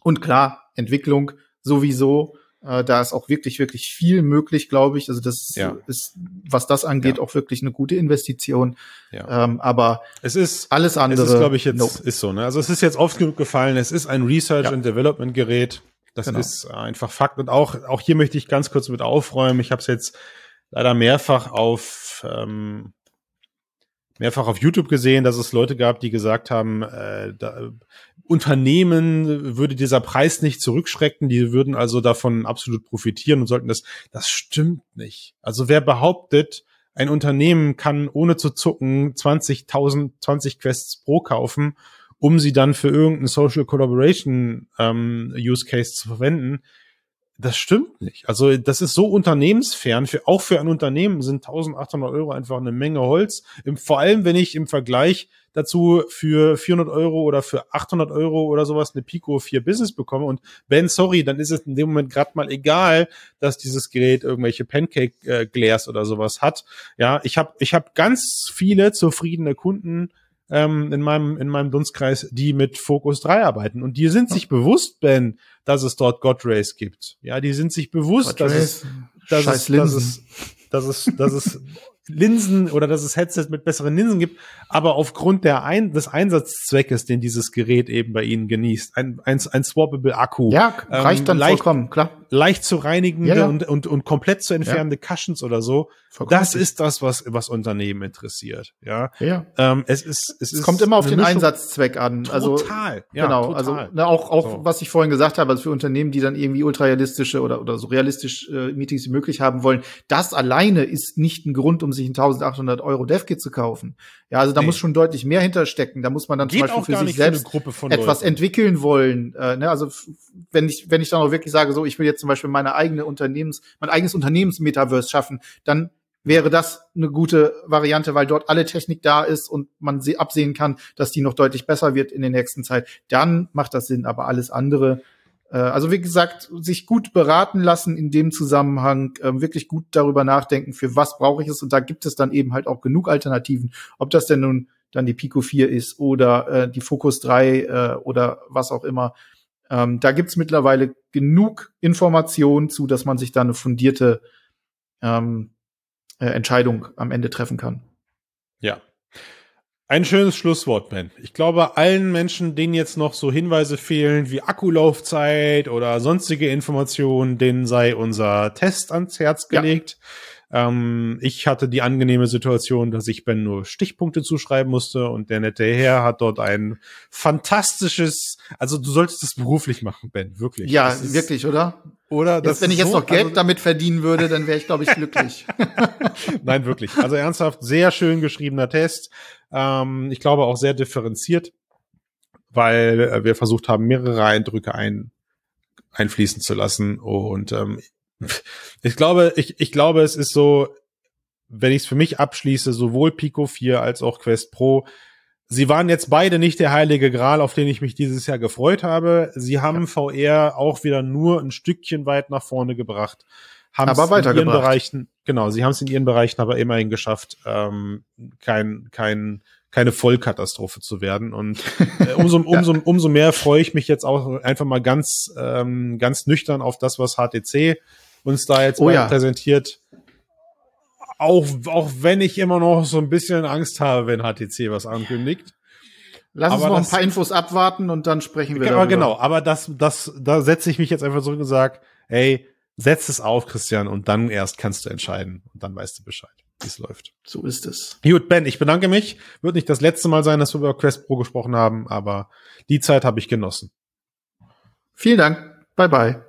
Und klar, Entwicklung sowieso. Äh, da ist auch wirklich, wirklich viel möglich, glaube ich. Also das ja. ist, was das angeht, ja. auch wirklich eine gute Investition. Ja. Ähm, aber es ist alles andere. Es ist, glaube ich, jetzt nope. ist so. Ne? Also es ist jetzt oft genug gefallen. Es ist ein Research ja. and Development Gerät. Das genau. ist einfach Fakt. Und auch auch hier möchte ich ganz kurz mit aufräumen. Ich habe es jetzt leider mehrfach auf ähm, mehrfach auf YouTube gesehen, dass es Leute gab, die gesagt haben, äh, da, Unternehmen würde dieser Preis nicht zurückschrecken, die würden also davon absolut profitieren und sollten das. Das stimmt nicht. Also wer behauptet, ein Unternehmen kann ohne zu zucken 20.000, 20 Quests pro kaufen, um sie dann für irgendeinen Social Collaboration ähm, Use Case zu verwenden, das stimmt nicht. Also das ist so unternehmensfern. Für, auch für ein Unternehmen sind 1800 Euro einfach eine Menge Holz. Im, vor allem, wenn ich im Vergleich dazu für 400 Euro oder für 800 Euro oder sowas eine Pico 4 Business bekomme. Und Ben, sorry, dann ist es in dem Moment gerade mal egal, dass dieses Gerät irgendwelche Pancake-Glares äh, oder sowas hat. Ja, ich habe ich hab ganz viele zufriedene Kunden ähm, in meinem in meinem Dunstkreis, die mit Focus 3 arbeiten und die sind sich bewusst, Ben, dass es dort God Race gibt. Ja, die sind sich bewusst, dass es, dass es, dass es dass es dass es Linsen oder dass es Headset mit besseren Linsen gibt, aber aufgrund der ein, des Einsatzzweckes, den dieses Gerät eben bei Ihnen genießt, ein, ein, ein swappable Akku. Ja, reicht ähm, dann leicht, vollkommen, klar. Leicht zu reinigende ja, ja. Und, und, und komplett zu entfernende ja. Cushions oder so. Vollkommen das ist das, was, was Unternehmen interessiert. Ja. ja. Ähm, es ist, es, es ist kommt immer auf den Mischung. Einsatzzweck an. Also, total. Ja, genau. Total. Also, ne, auch, auch, so. was ich vorhin gesagt habe, also für Unternehmen, die dann irgendwie ultrarealistische oder, oder so realistisch äh, Meetings wie möglich haben wollen, das alleine ist nicht ein Grund, um sich ein 1800 Euro DevKit zu kaufen. Ja, also da nee. muss schon deutlich mehr hinterstecken. Da muss man dann Geht zum Beispiel für sich selbst für etwas entwickeln wollen. Äh, ne? Also wenn ich, wenn ich dann auch wirklich sage, so, ich will jetzt zum Beispiel meine eigene Unternehmens, mein eigenes Unternehmensmetaverse schaffen, dann wäre das eine gute Variante, weil dort alle Technik da ist und man sie absehen kann, dass die noch deutlich besser wird in der nächsten Zeit. Dann macht das Sinn, aber alles andere äh, also wie gesagt, sich gut beraten lassen in dem Zusammenhang, äh, wirklich gut darüber nachdenken, für was brauche ich es. Und da gibt es dann eben halt auch genug Alternativen. Ob das denn nun dann die Pico 4 ist oder äh, die Focus 3 äh, oder was auch immer. Ähm, da gibt's mittlerweile genug Informationen zu, dass man sich da eine fundierte ähm, äh, Entscheidung am Ende treffen kann. Ja, ein schönes Schlusswort, Ben. Ich glaube, allen Menschen, denen jetzt noch so Hinweise fehlen wie Akkulaufzeit oder sonstige Informationen, denen sei unser Test ans Herz gelegt. Ja. Ähm, ich hatte die angenehme Situation, dass ich Ben nur Stichpunkte zuschreiben musste und der nette Herr hat dort ein fantastisches, also du solltest es beruflich machen, Ben, wirklich. Ja, ist, wirklich, oder? Oder jetzt, wenn ich jetzt so, noch Geld also, damit verdienen würde, dann wäre ich, glaube ich, glücklich. Nein, wirklich. Also ernsthaft, sehr schön geschriebener Test. Ähm, ich glaube auch sehr differenziert, weil äh, wir versucht haben, mehrere Eindrücke ein, einfließen zu lassen und ähm, ich glaube, ich, ich glaube, es ist so, wenn ich es für mich abschließe, sowohl Pico 4 als auch Quest Pro, sie waren jetzt beide nicht der heilige Gral, auf den ich mich dieses Jahr gefreut habe. Sie haben. VR auch wieder nur ein Stückchen weit nach vorne gebracht. Haben aber es in ihren Bereichen, genau, sie haben es in ihren Bereichen aber immerhin geschafft, ähm, kein, kein, keine Vollkatastrophe zu werden. Und äh, umso, umso, umso mehr freue ich mich jetzt auch einfach mal ganz, ähm, ganz nüchtern auf das, was HTC uns da jetzt oh, ja. präsentiert. Auch, auch wenn ich immer noch so ein bisschen Angst habe, wenn HTC was ankündigt. Lass aber uns noch das, ein paar Infos abwarten und dann sprechen wir darüber. Genau, aber das, das, da setze ich mich jetzt einfach zurück und sage, hey, setz es auf, Christian, und dann erst kannst du entscheiden und dann weißt du Bescheid, wie es läuft. So ist es. Gut, Ben, ich bedanke mich. Wird nicht das letzte Mal sein, dass wir über Quest Pro gesprochen haben, aber die Zeit habe ich genossen. Vielen Dank. Bye bye.